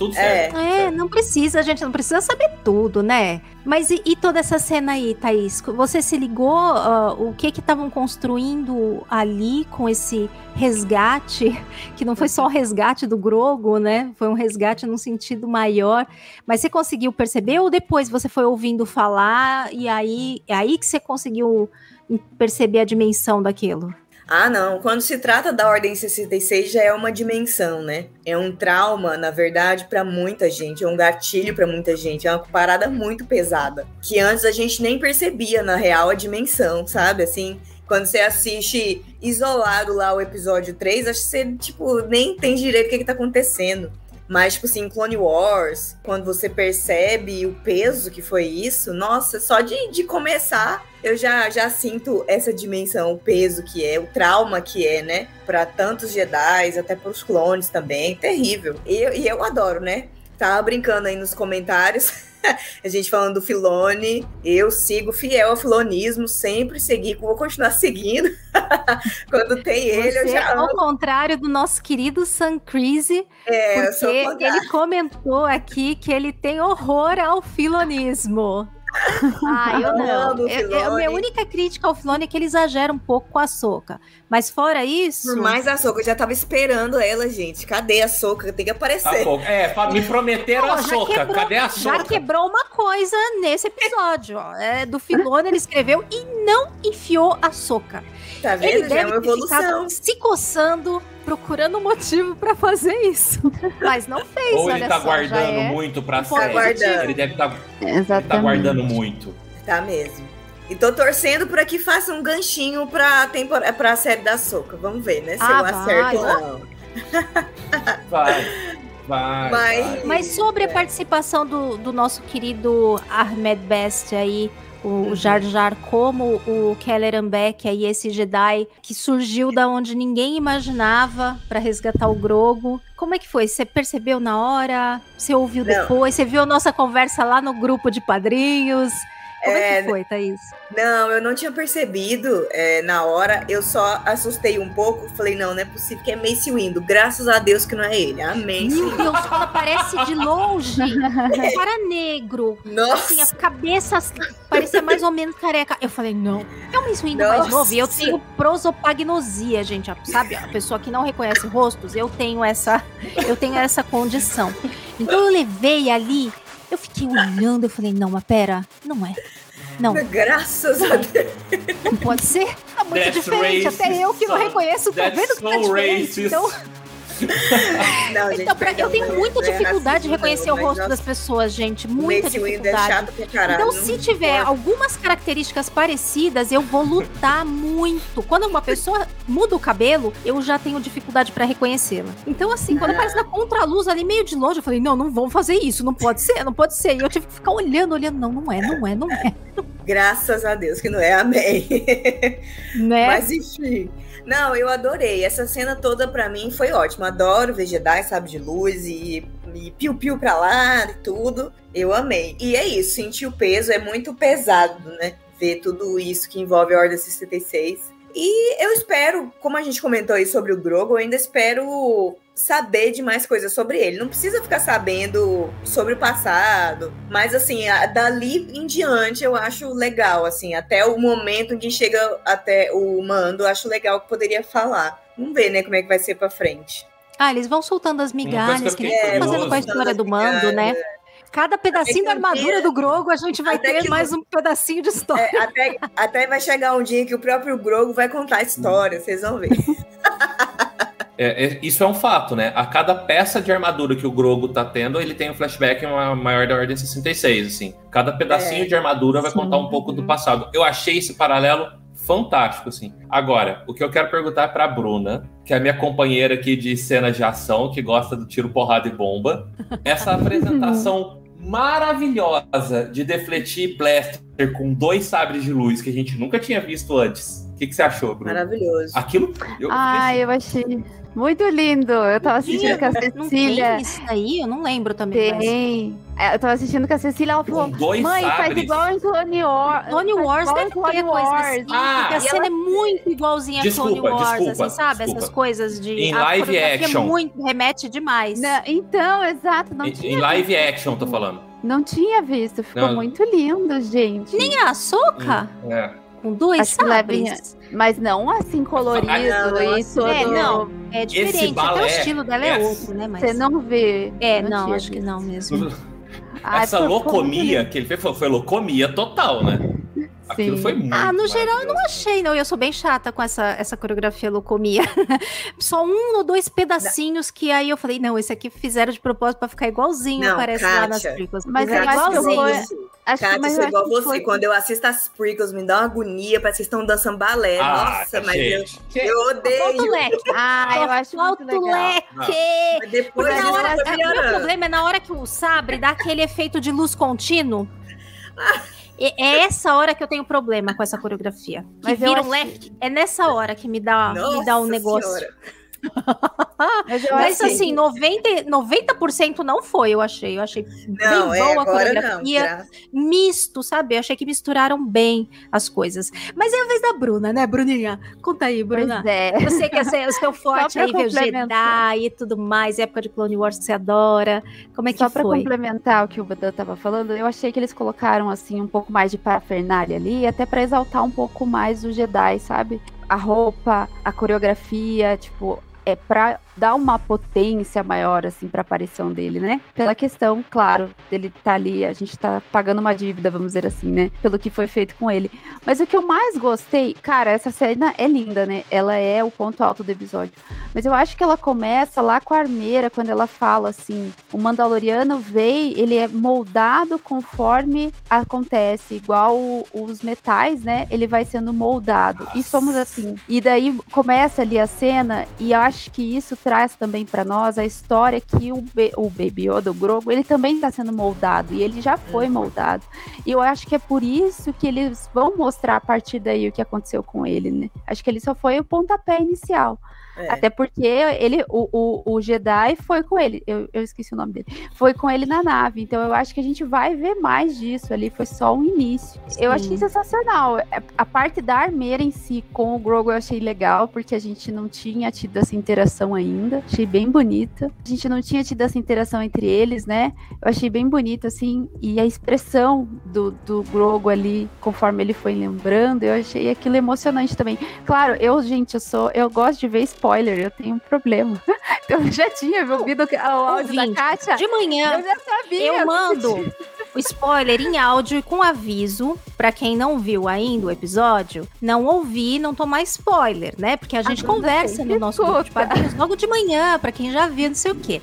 Tudo É. certo. É, não precisa, a gente não precisa saber tudo, né? Mas e, e toda essa cena aí, Thaís? Você se ligou ah, o que que estavam construindo ali com esse resgate, que não foi só o resgate do Grogo, né? Foi um resgate num sentido maior. Mas você conseguiu perceber ou depois você foi ouvindo falar e aí, é aí que você conseguiu perceber a dimensão daquilo? Ah, não. Quando se trata da Ordem 66, já é uma dimensão, né? É um trauma, na verdade, pra muita gente. É um gatilho pra muita gente. É uma parada muito pesada. Que antes a gente nem percebia, na real, a dimensão, sabe? Assim, quando você assiste isolado lá o episódio 3, acho que você, tipo, nem tem direito o que, que tá acontecendo. Mas, tipo assim, Clone Wars, quando você percebe o peso que foi isso, nossa, só de, de começar, eu já, já sinto essa dimensão, o peso que é, o trauma que é, né? Pra tantos Jedi, até pros clones também. Terrível. E, eu- e eu adoro, né? Tava brincando aí nos comentários. a gente falando do Filone, eu sigo fiel ao filonismo, sempre segui, vou continuar seguindo. Quando tem ele, Você, eu já ao amo. contrário do nosso querido Sam Crise, É, porque ao ele comentou aqui que ele tem horror ao filonismo. Ah, eu não. amo o Eu- eu- a minha única crítica ao Filone é que ele exagera um pouco com a soca. Mas fora isso. Por mais a Soca, eu já tava esperando ela, gente. Cadê a Soca? Tem que Tá aparecer. pouco. É, me prometeram Pô, a já soca. quebrou- Cadê a Já soca? quebrou uma coisa nesse episódio, ó. É, do Filone, ele escreveu e não enfiou a soca. Tá vendo? Ele Já é deve uma ter ficado evolução. se coçando, procurando um motivo pra fazer isso. Mas não fez, Ou ele tá só, guardando é muito pra série. Ele deve estar Exatamente. tá guardando muito. Tá mesmo. E tô torcendo pra que faça um ganchinho pra, tempor... pra série da Soca. Vamos ver, né? Se Ah, eu acerto ou vai. não. Vai, vai. Mas- vai. Mas sobre a participação do, do nosso querido Ahmed Best aí, o Jar Jar, como o Keller Beck aí, esse Jedi que surgiu da onde ninguém imaginava pra resgatar o Grogo. Como é que foi? Você percebeu na hora? Você ouviu Não. depois? Você viu a nossa conversa lá no grupo de padrinhos? Como é, É, que foi, Thaís? Não, eu não tinha percebido é, na hora. Eu só assustei um pouco. Falei, não, não é possível que é Mace Windu. Graças a Deus que não é ele. Amém. Meu Deus, quando aparece de longe, um cara negro. Nossa. Assim, a cabeça parecia mais ou menos careca. Eu falei, não. É um Mace Windu mais novo. E eu tenho prosopagnosia, gente. Sabe? A pessoa que não reconhece rostos, eu tenho essa, eu tenho essa condição. Então eu levei ali, eu fiquei olhando, eu falei, não, mas pera, não é. Não, Graças a Deus. não pode ser. Tá muito That's diferente. Até eu que não reconheço, tô That's vendo que tá diferente. racist. Então, Não, gente, então pra- eu tenho não- muita não é dificuldade de racismo, reconhecer não, o rosto nossa, das pessoas, gente. Muita é dificuldade. caralho. Então, não se tiver algumas características parecidas, eu vou lutar muito. Quando uma pessoa muda o cabelo, eu já tenho dificuldade pra reconhecê-la. Então, assim, quando aparece na contraluz ali meio de longe, eu falei: não, não vão fazer isso, não pode ser, não pode ser. E eu tive que ficar olhando, olhando, não, não é, não é, não é. Graças a Deus que não é. Amém. Né? Mas enfim. Não, eu adorei. Essa cena toda pra mim foi ótima. Adoro Jedi, sabe, de luz e, e piu-piu pra lá e tudo. Eu amei. E é isso, sentir o peso é muito pesado, né? Ver tudo isso que envolve a Ordem 66. E eu espero, como a gente comentou aí sobre o Grogu, eu ainda espero saber de mais coisas sobre ele. Não precisa ficar sabendo sobre o passado, mas assim, a- dali em diante eu acho legal, assim, até o momento em que chega até o mando, eu acho legal que poderia falar. Vamos ver, né, como é que vai ser pra frente. Ah, eles vão soltando as migalhas que fiquei nem estão fazendo com a história do mando, né? Cada pedacinho da que armadura dia- do Grogo, a gente vai ter que mais um pedacinho de história. É, até, até vai chegar um dia que o próprio Grogu vai contar a história, vocês vão ver. É, é- isso é um fato, né? A cada peça de armadura que o Grogo tá tendo, ele tem um flashback ma- maior da Ordem 66, assim. Cada pedacinho É, de armadura vai sim. contar um pouco do passado. Eu achei esse paralelo fantástico, assim. Agora, o que eu quero perguntar é pra Bruna, que é a minha companheira aqui de cena de ação, que gosta do tiro, porrada e bomba. Essa apresentação maravilhosa de defletir blaster com dois sabres de luz que a gente nunca tinha visto antes. O que, que você achou, Bruna? Maravilhoso. Aquilo. Eu, Ah, eu achei muito lindo. Eu tava assistindo com a Não Cecília. tem isso aí? Eu não lembro também. mas- Tem. É, Eu tava assistindo com a Cecília, ela falou: dois Mãe, faz sabres. igual em Clone Wars. Clone faz Wars deve Clone ter coisa Wars. assim, Ah, porque a cena ela- é muito igualzinha a Clone Desculpa, Wars, desculpa, assim, sabe? desculpa. Essas coisas de... Em live action. muito, remete demais. Não, então, exato, não Em, tinha em live action, tô falando. Não tinha visto, ficou Não. muito lindo, gente. Nem a Soca, É. com dois Acho que leva em- sabres. Mas não assim colorido Ah, não, não e assim. todo. É, não, é diferente. Até o estilo dela é é- outro, né? Mas... Você não vê. É, não, tinha acho que não mesmo. Ai, Essa ficou- ficou muito locomia que ele fez foi, foi locomia total, né? Aquilo Sim. foi muito. Ah, no geral eu não achei, não. Eu sou bem chata com essa, essa coreografia loucomia. Só um ou dois pedacinhos que aí eu falei, não, esse aqui fizeram de propósito pra ficar igualzinho, Não, parece lá nas Kátia. prequels. Mas que igualzinho. Acho Kátia, mas sou eu igual acho que você. foi- Quando eu assisto as prequels, me dá uma agonia, parece que estão dançando balé. Ah, Nossa, mas eu, eu Falta o odeio. leque. Ah, eu acho Falta o legal. leque. Mas depois na hora, o meu problema é na hora que o sabre dá aquele efeito de luz contínuo. E- É essa hora que eu tenho problema com essa coreografia. Que Mas eu vira um achei- leque. É nessa hora que me dá, me dá um negócio. Senhora. Mas, Mas assim, 90%, 90 não foi, eu achei. Eu achei não, bem é, boa a coreografia. Não, misto, sabe? Eu achei que misturaram bem as coisas. Mas é a vez da Bruna, né, Bruninha? Conta aí, Bruna. Pois é. Você quer ser o seu forte aí, ver Jedi e tudo mais, época de Clone Wars que você adora. Como é que Só foi? Só pra complementar o que o Badan tava falando, eu achei que eles colocaram, assim, um pouco mais de parafernália ali, até para exaltar um pouco mais o Jedi, sabe? A roupa, a coreografia, tipo, é pra dar uma potência maior, assim, pra aparição dele, né? Pela questão, claro, dele tá ali, a gente tá pagando uma dívida, vamos dizer assim, né? Pelo que foi feito com ele. Mas o que eu mais gostei, cara, essa cena é linda, né? Ela é o ponto alto do episódio. Mas eu acho que ela começa lá com a armeira, quando ela fala assim: o Mandaloriano veio, ele é moldado conforme acontece, igual os metais, né? Ele vai sendo moldado. E somos assim. E daí começa ali a cena, e eu acho que isso traz também para nós a história que o, o Baby Yoda, o Grogu, ele também está sendo moldado e ele já foi uhum. moldado. E eu acho que é por isso que eles vão mostrar a partir daí o que aconteceu com ele, né? Acho que ele só foi o pontapé inicial. É. Até porque ele, o, o, o, Jedi foi com ele, eu, eu esqueci o nome dele, foi com ele na nave. Então eu acho que a gente vai ver mais disso ali. Foi só um início. Sim. Eu achei sensacional. É, a parte da armeira em si com o Grogu eu achei legal, porque a gente não tinha tido essa interação ainda. Achei bem bonita. A gente não tinha tido essa interação entre eles, né? Eu achei bem bonito, assim. E a expressão do, do Grogu ali, conforme ele foi lembrando, eu achei aquilo emocionante também. Claro, eu, gente, eu sou. Eu gosto de ver spoiler, eu tenho um problema. Eu já tinha ouvido o áudio da Kátia. De manhã, eu já sabia. Eu mando o spoiler em áudio e com aviso para quem não viu ainda o episódio, não ouvir, não tomar spoiler, né? Porque a gente a conversa no nosso grupo de padrinhos logo de manhã, para quem já viu, não sei o quê.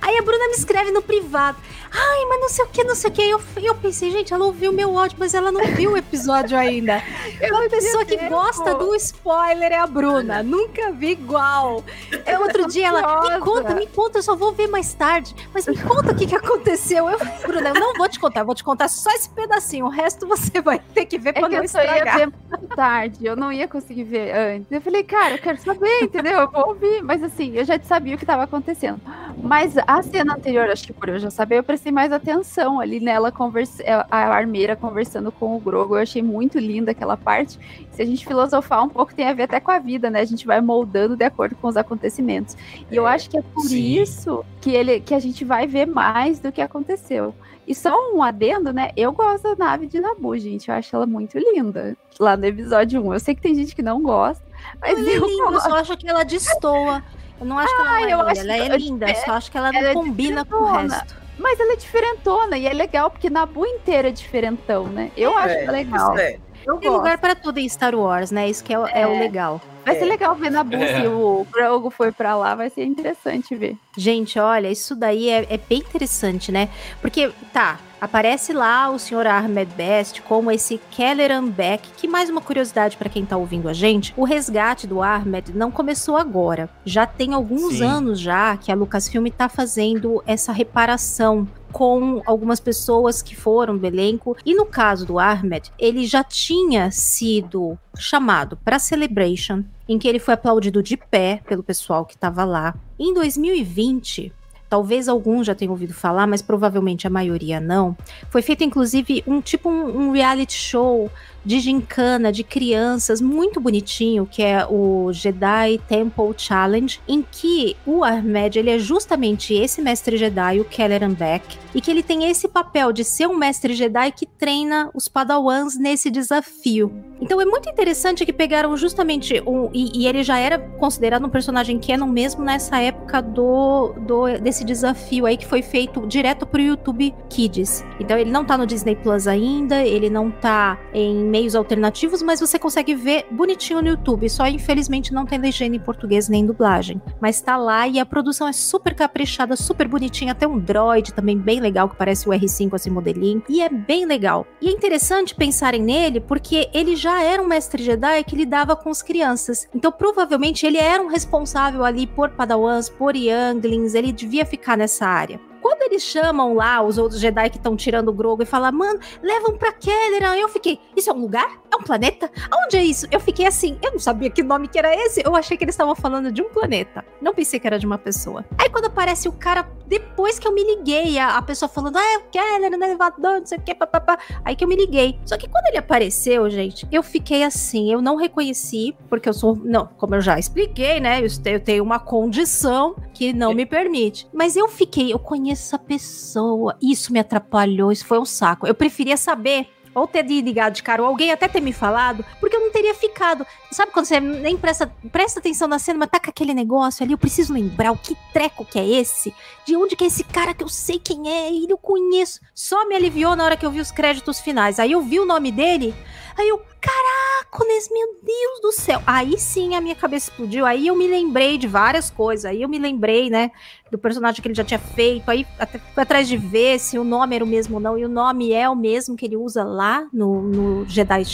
Aí a Bruna me escreve no privado. Ai, mas não sei o que, não sei o que. Eu, eu pensei, gente, ela ouviu meu áudio, mas ela não viu o episódio ainda. Uma pessoa que gosta do spoiler é a Bruna. Nunca vi igual. É outro dia ela, me conta, me conta, eu só vou ver mais tarde. Mas me conta o que, que aconteceu. Eu, Bruna, eu não vou te contar, vou te contar só esse pedacinho. O resto você vai ter que ver é pra que eu estragar. Só ia ver muito tarde, eu não ia conseguir ver antes. Eu falei, cara, eu quero saber, entendeu? Eu vou ouvir. Mas assim, eu já sabia o que estava acontecendo. Mas a cena anterior, acho que por eu já saber, eu prestei mais atenção ali nela, conversa, é, a armeira conversando com o Grogo. Eu achei muito linda aquela parte. Se a gente filosofar um pouco, tem a ver até com a vida, né? A gente vai moldando de acordo com os acontecimentos. E é, eu acho que é por sim. isso que, ele, que a gente vai ver mais do que aconteceu. E só um adendo, né? Eu gosto da nave de Nabu, gente. Eu acho ela muito linda. Lá no episódio 1. Eu sei que tem gente que não gosta. Mas ela é eu, é linda, eu só acho que ela destoa. Eu não acho ah, que ela, é linda, ela é linda, é, só acho que ela não ela combina com o resto. Mas ela é diferentona e é legal, porque Nabu inteira é diferentão, né? Eu é, acho legal. É. Eu Tem gosto. lugar para tudo em Star Wars, né? Isso que é, é. é o legal. Vai ser legal ver Nabu se o Grogu foi para lá, vai ser interessante ver. Gente, olha, isso daí é, é bem interessante, né? Porque, tá, Aparece lá o Sr. Ahmed Best como esse Kelleran Beck, que mais uma curiosidade para quem tá ouvindo a gente, o resgate do Ahmed não começou agora. Já tem alguns Sim. anos já que a Lucasfilm tá fazendo essa reparação com algumas pessoas que foram do elenco. E no caso do Ahmed, ele já tinha sido chamado para Celebration, em que ele foi aplaudido de pé pelo pessoal que estava lá. Em 2020, talvez alguns já tenham ouvido falar, mas provavelmente a maioria não. Foi feito inclusive um tipo um, um reality show de gincana de crianças muito bonitinho, que é o Jedi Temple Challenge, em que o Ahmed ele é justamente esse mestre Jedi, o Kelleran Beck, e que ele tem esse papel de ser um mestre Jedi que treina os Padawans nesse desafio. Então é muito interessante que pegaram justamente um, e, e ele já era considerado um personagem canon mesmo nessa época do, do desse desafio aí que foi feito direto pro YouTube Kids. Então ele não tá no Disney Plus ainda, ele não tá em meios alternativos, mas você consegue ver bonitinho no YouTube. Só infelizmente não tem legenda em português nem dublagem. Mas tá lá e a produção é super caprichada, super bonitinha. Até um droid também bem legal que parece o R5 assim modelinho. E é bem legal. E é interessante pensarem nele porque ele já era um mestre Jedi que lidava com as crianças. Então provavelmente ele era um responsável ali por Padawans, por Younglings. Ele devia ficar nessa área. Quando eles chamam lá os outros Jedi que estão tirando o Grogo e falam, mano, levam pra Kelleran, eu fiquei, isso é um lugar? É um planeta? Aonde é isso? Eu fiquei assim, eu não sabia que nome que era esse, eu achei que eles estavam falando de um planeta. Não pensei que era de uma pessoa. Aí quando aparece o cara, depois que eu me liguei, a, a pessoa falando, ah, é o Kelleran no elevador, não sei o que, papapá. Aí que eu me liguei. Só que quando ele apareceu, gente, eu fiquei assim, eu não reconheci, porque eu sou, não, como eu já expliquei, né, eu tenho uma condição que não me permite. Mas eu fiquei, eu conheço essa pessoa. Isso me atrapalhou, isso foi um saco. Eu preferia saber ou ter ligado de cara, ou alguém até ter me falado, porque eu não teria ficado. Sabe quando você nem presta, presta atenção na cena, mas tá com aquele negócio ali, eu preciso lembrar o que treco que é esse, de onde que é esse cara que eu sei quem é, e eu conheço. Só me aliviou na hora que eu vi os créditos finais. Aí eu vi o nome dele, aí eu, caracoles, meu Deus do céu. Aí sim a minha cabeça explodiu, aí eu me lembrei de várias coisas, aí eu me lembrei, né, do personagem que ele já tinha feito, aí até fui atrás de ver se o nome era o mesmo ou não, e o nome é o mesmo que ele usa lá no, no Jedi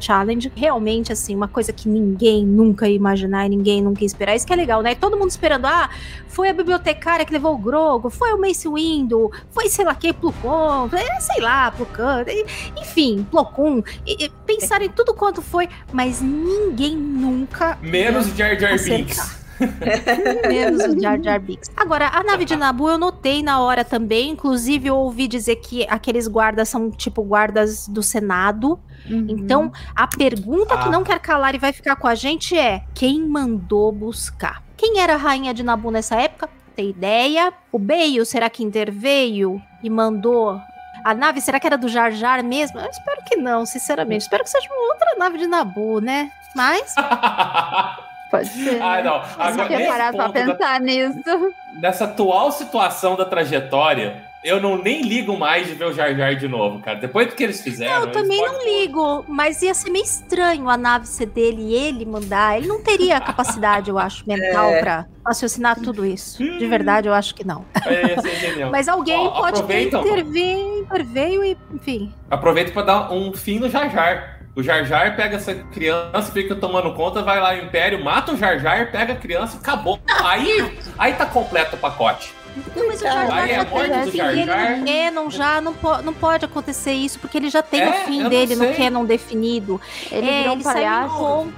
Challenge. Realmente, assim, uma coisa que ninguém nunca ia imaginar e ninguém nunca ia esperar. Isso que é legal, né? Todo mundo esperando, ah, foi a bibliotecária que levou o Grogo, foi o Mace Windu, foi sei lá quem, Plucon, é, sei lá, Plucan, enfim, Plocum. Pensaram em tudo quanto foi, mas ninguém nunca. Menos Jar Jar Binks. Menos o Jar Jar Binks. Agora, a nave de Nabu eu notei na hora também. Inclusive, eu ouvi dizer que aqueles guardas são tipo guardas do Senado. Uhum. Então, a pergunta ah. que não quer calar e vai ficar com a gente é: quem mandou buscar? Quem era a rainha de Nabu nessa época? Tem ideia? O Beio, será que interveio e mandou a nave, será que era do Jar Jar mesmo? Eu espero que não, sinceramente. Espero que seja uma outra nave de Nabu, né? Mas. Pode ser. Ah, não. Agora, nesse parar pra pensar da... nisso. Nessa atual situação da trajetória, eu não nem ligo mais de ver o Jar Jar de novo, cara. Depois do que eles fizeram. Não, eu também não ligo, mas ia ser meio estranho a nave ser dele e ele mandar. Ele não teria a capacidade, eu acho, mental é. pra raciocinar tudo isso. De verdade, eu acho que não. É, mas alguém Ó, pode intervir, interveio e, enfim. Aproveita para dar um fim no Jar Jar. O Jar Jar pega essa criança, fica tomando conta, vai lá no Império, mata o Jar Jar, pega a criança e acabou. Aí, aí tá completo o pacote. Não, mas o Jar Jar já tem Jar Jar. no Canon já não, po não pode acontecer isso, porque ele já tem é, o fim dele no Canon definido. Ele, é, ele palhaço.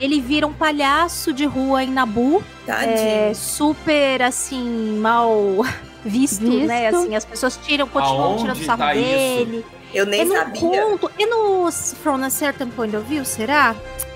ele vira um palhaço de rua em Nabu. É, super, assim, mal visto, visto, né? Assim, as pessoas tiram, continuam Aonde tirando sarro tá dele. Isso? Eu nem é no sabia. Conto, e no From a Certain Point of View, será?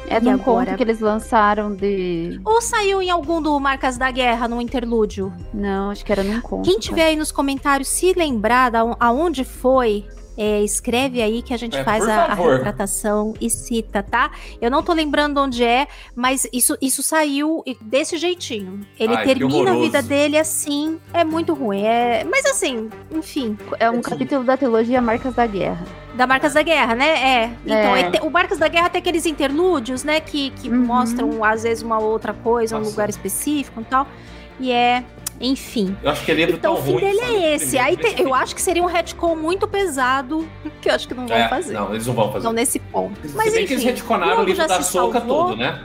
É de um conto que eles lançaram de. Ou saiu em algum do Marcas da Guerra, no interlúdio? Não, acho que era num conto. Quem tiver aí nos comentários, se lembrar da, aonde foi, é, escreve aí que a gente é, faz a, a, retratação e cita, tá? Eu não tô lembrando onde é, mas isso, isso saiu desse jeitinho. Ele Ai, termina a vida dele assim, é muito ruim. É... Mas assim, enfim. É um capítulo da trilogia Marcas da Guerra. Da Marcas da Guerra, né? É. Então, é. É, o Marcas da Guerra tem aqueles interlúdios, né? Que, que uhum. mostram, às vezes, uma outra coisa, Nossa. um lugar específico e tal. E é enfim. Eu acho que ele é então, tão ruim. Então o fim dele é esse. Aí te, eu acho que seria um retcon muito pesado, que eu acho que não vão é, fazer. Não, eles não vão fazer. Não nesse ponto. Mas Se bem enfim, que eles retconaram o livro da Soca todo, né?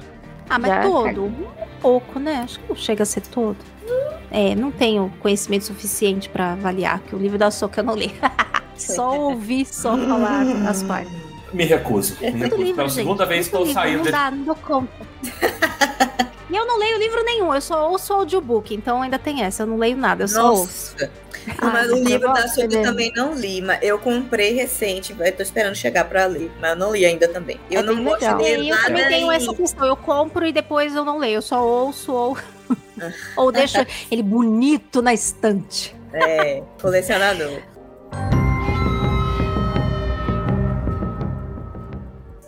Ah, mas já, todo? Um pouco, né? Acho que não chega a ser todo. É, não tenho conhecimento suficiente para avaliar, que o livro da Soca eu não li. só ouvi só falar as partes. Me recuso. Me recuso. Livro, Pela segunda gente, vez estou saindo. Não dá, não dou conta. E eu não leio livro nenhum, eu só ouço audiobook, então ainda tem essa, eu não leio nada, eu só ouço. Ah, mas o livro da Sophie eu também não li, mas eu comprei recente, eu tô esperando chegar pra ler, mas eu não li ainda também. Eu é não gosto de ler Eu também tenho essa questão, eu compro e depois eu não leio, eu só ouço ou, ou deixo ele bonito na estante. É, colecionador.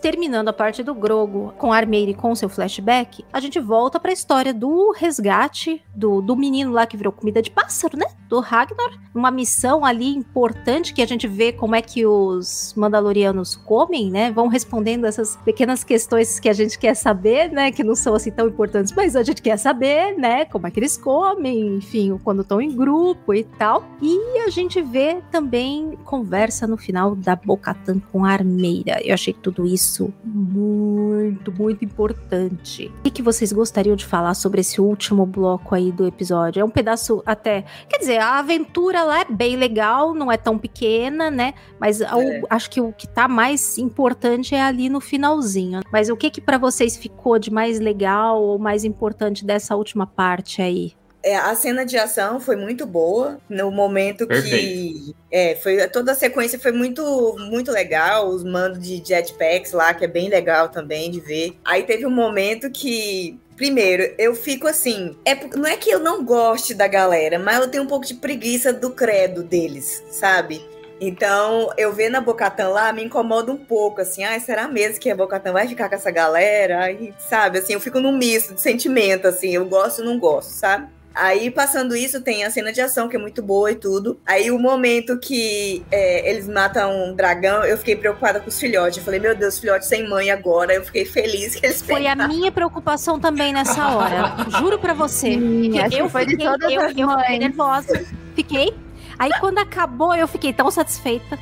terminando a parte do Grogo com a Armeire com seu flashback, a gente volta para a história do resgate do, do menino lá que virou comida de pássaro, né? Do Ragnar. Uma missão ali importante que a gente vê como é que os Mandalorianos comem, né? Vão respondendo essas pequenas questões que a gente quer saber, né? Que não são assim tão importantes, mas a gente quer saber, né? Como é que eles comem, enfim, quando estão em grupo e tal. E a gente vê também conversa no final da Bocatan com a Armeira. Eu achei tudo isso isso muito muito, importante. O que, que vocês gostariam de falar sobre esse último bloco aí do episódio? É um pedaço até. Quer dizer, a aventura lá é bem legal, não é tão pequena, né? Mas é. o, acho que o que tá mais importante é ali no finalzinho. Mas o que que para vocês ficou de mais legal ou mais importante dessa última parte aí? É, a cena de ação foi muito boa no momento Perfeito. que é, foi toda a sequência foi muito muito legal, os mandos de jetpacks lá que é bem legal também de ver. Aí teve um momento que Primeiro, eu fico assim. É, não é que eu não goste da galera, mas eu tenho um pouco de preguiça do credo deles, sabe? Então, eu vendo a Bocatan lá me incomoda um pouco, assim, ah, será mesmo que a Bocatan vai ficar com essa galera? Aí, sabe, assim, eu fico num misto de sentimento, assim, eu gosto e não gosto, sabe? Aí, passando isso, tem a cena de ação, que é muito boa e tudo. Aí, o momento que é, eles matam um dragão, eu fiquei preocupada com os filhotes. Eu falei, meu Deus, filhote sem mãe agora. Eu fiquei feliz que eles Foi a minha preocupação também nessa hora. Juro pra você. Hum, eu foi fiquei, eu, eu fiquei nervosa. Fiquei. Aí, quando acabou, eu fiquei tão satisfeita.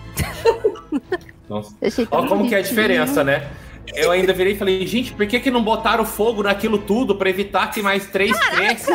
Nossa. Olha como que é a diferença, né? Eu ainda virei e falei, gente, por que, que não botaram fogo naquilo tudo para evitar que mais três cresçam?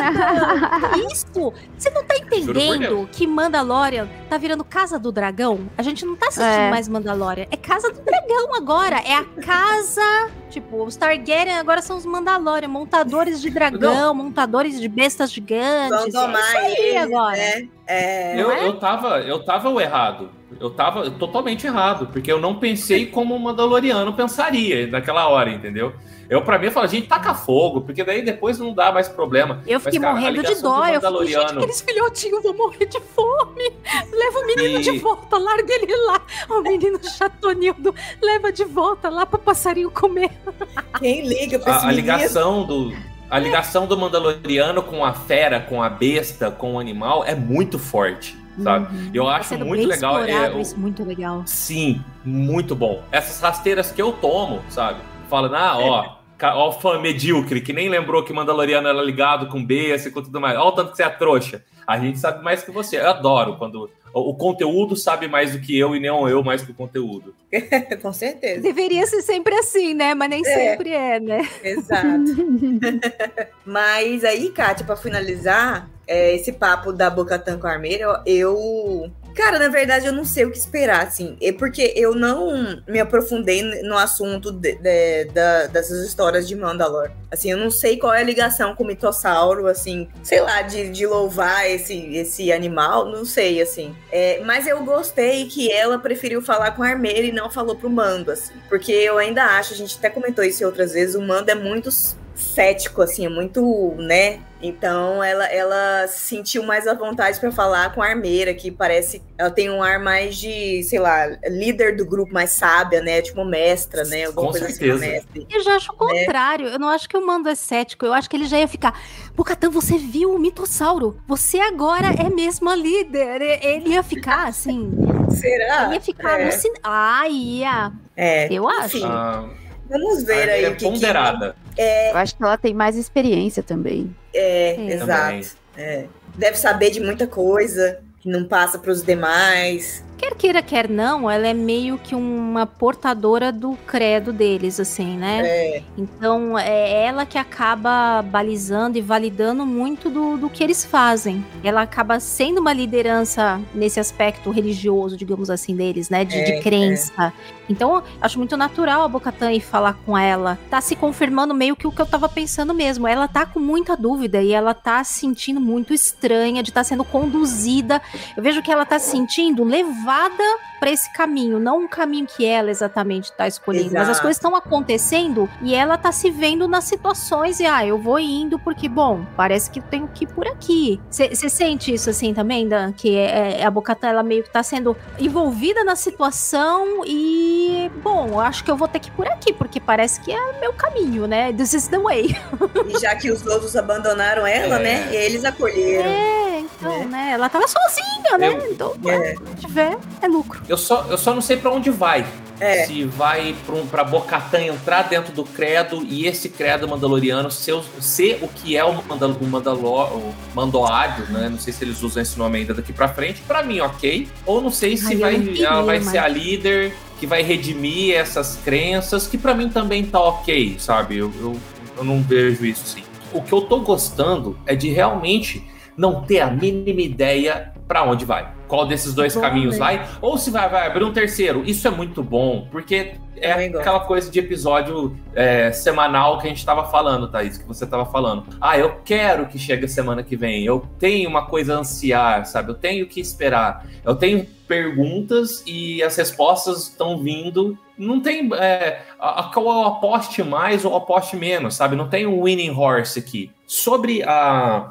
Isso! Você não tá entendendo que Mandalorian tá virando Casa do Dragão? A gente não tá assistindo é. mais Mandalorian. É Casa do Dragão agora. É a casa. Tipo, os Targaryen agora são os Mandalorian, montadores de dragão, não. montadores de bestas gigantes. Vão tomar é isso aí agora. Né? É, eu, é? eu, tava, eu tava o errado. Eu tava totalmente errado, porque eu não pensei como um Mandaloriano pensaria naquela hora, entendeu? Eu, pra mim, eu falo, gente, taca fogo, porque daí depois não dá mais problema. Eu fiquei Mas, cara, morrendo de dó. Eu falei, gente, aqueles filhotinhos vão morrer de fome. Leva o menino e... de volta, larga ele lá. O menino chatonildo, leva de volta lá pro passarinho comer. Quem liga pra esse a, a ligação do a ligação do Mandaloriano com a fera, com a besta, com o animal é muito forte, sabe? Uhum. Eu acho muito legal. É, isso, muito legal. Sim, muito bom. Essas rasteiras que eu tomo, sabe? Falando, ah, ó, ó, fã medíocre, que nem lembrou que Mandaloriano era ligado com besta e com tudo mais. Olha o tanto que você é trouxa. A gente sabe mais que você. Eu adoro quando o conteúdo sabe mais do que eu e não eu mais que o conteúdo. Com certeza. Deveria ser sempre assim, né? Mas nem é. sempre é, né? Exato. Mas aí, Kátia, para finalizar, é, esse papo da Bocatan com a Armeira, eu Cara, na verdade, eu não sei o que esperar, assim. É porque eu não me aprofundei no assunto de, de, de, dessas histórias de Mandalor. Assim, eu não sei qual é a ligação com o mitossauro, assim, sei lá, de, de louvar esse, esse animal, não sei, assim. É, mas eu gostei que ela preferiu falar com a Armeira e não falou pro Mando, assim. Porque eu ainda acho, a gente até comentou isso outras vezes, o Mando é muito cético, assim, é muito, né? Então ela, ela se sentiu mais à vontade para falar com a armeira, que parece. Ela tem um ar mais de, sei lá, líder do grupo, mais sábia, né? Tipo mestra, né? Alguma com coisa assim, certeza. assim, mestre. Eu já acho o né? contrário. Eu não acho que o Mando é cético. Eu acho que ele já ia ficar. Bocatã, você viu o mitossauro? Você agora é mesmo a líder. Ele ia ficar assim. Será? Ele ia ficar é. alucinado. Ah, ia. É. Eu acho. Ah, Vamos ver aí. É ponderada. Que... É... Eu acho que ela tem mais experiência também. É, é. exato. É. Deve saber de muita coisa que não passa para os demais. Quer queira, quer não, ela é meio que uma portadora do credo deles, assim, né? É. Então é ela que acaba balizando e validando muito do, do que eles fazem. Ela acaba sendo uma liderança nesse aspecto religioso, digamos assim, deles, né? De, é, de crença. Então, acho muito natural a Bocatan ir falar com ela. Tá se confirmando meio que o que eu tava pensando mesmo. Ela tá com muita dúvida e ela tá se sentindo muito estranha de estar tá sendo conduzida. Eu vejo que ela tá se sentindo levada para esse caminho, não um caminho que ela exatamente tá escolhendo. Exato. Mas as coisas estão acontecendo e ela tá se vendo nas situações e, ah, eu vou indo porque, bom, parece que tenho que ir por aqui. Você sente isso assim também, Dan? Que é, é, a Bocatan, ela meio que tá sendo envolvida na situação e bom, acho que eu vou ter que ir por aqui, porque parece que é meu caminho, né? This is the way. E já que os outros abandonaram ela, né? é. né? E eles acolheram. É, então, é. né? Ela tava sozinha, né? Eu, então, é. se tiver, é lucro. Eu só, eu só não sei para onde vai. É. Se vai pra, um, pra Bocatã entrar dentro do credo e esse credo mandaloriano ser, ser o que é o, Mandal, o, Mandalor, o Mandoádio, né? Não sei se eles usam esse nome ainda daqui pra frente. Pra mim, ok. Ou não sei se Ai, vai, ela vai ser a líder que vai redimir essas crenças, que para mim também tá ok, sabe? Eu, eu, eu não vejo isso sim. O que eu tô gostando é de realmente não ter a mínima ideia para onde vai. Qual desses dois caminhos né? vai? Ou se vai, vai abrir um terceiro. Isso é muito bom, porque é aquela coisa de episódio é, semanal que a gente estava falando, Thaís, que você estava falando. Ah, eu quero que chegue a semana que vem. Eu tenho uma coisa a ansiar, sabe? Eu tenho que esperar. Eu tenho perguntas e as respostas estão vindo. Não tem é, a, qual eu aposte mais ou aposte menos, sabe? Não tem um winning horse aqui. Sobre a,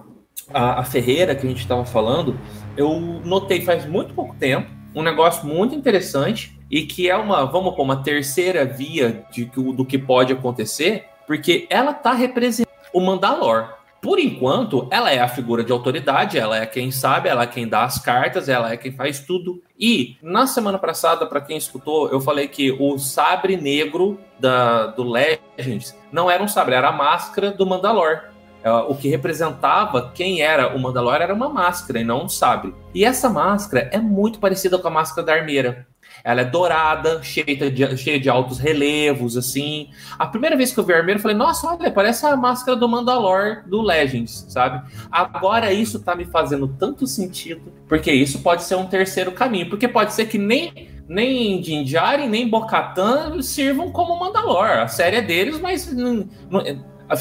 a, a Ferreira que a gente estava falando, eu notei faz muito pouco tempo um negócio muito interessante e que é uma, vamos pôr, uma terceira via de, do que pode acontecer, porque ela tá representando o Mandalor. Por enquanto, ela é a figura de autoridade, ela é quem sabe, ela é quem dá as cartas, ela é quem faz tudo. E na semana passada, para quem escutou, eu falei que o sabre negro da, do Legends não era um sabre, era a máscara do Mandalor. É, o que representava quem era o Mandalor era uma máscara e não um sabre. E essa máscara é muito parecida com a máscara da armeira. Ela é dourada, cheia de, cheia de altos relevos, assim. A primeira vez que eu vi a armeira, eu falei, nossa, olha, parece a máscara do Mandalor do Legends, sabe? Agora isso tá me fazendo tanto sentido, porque isso pode ser um terceiro caminho. Porque pode ser que nem nem Jinjari, nem Bocatan sirvam como Mandalor. A série é deles, mas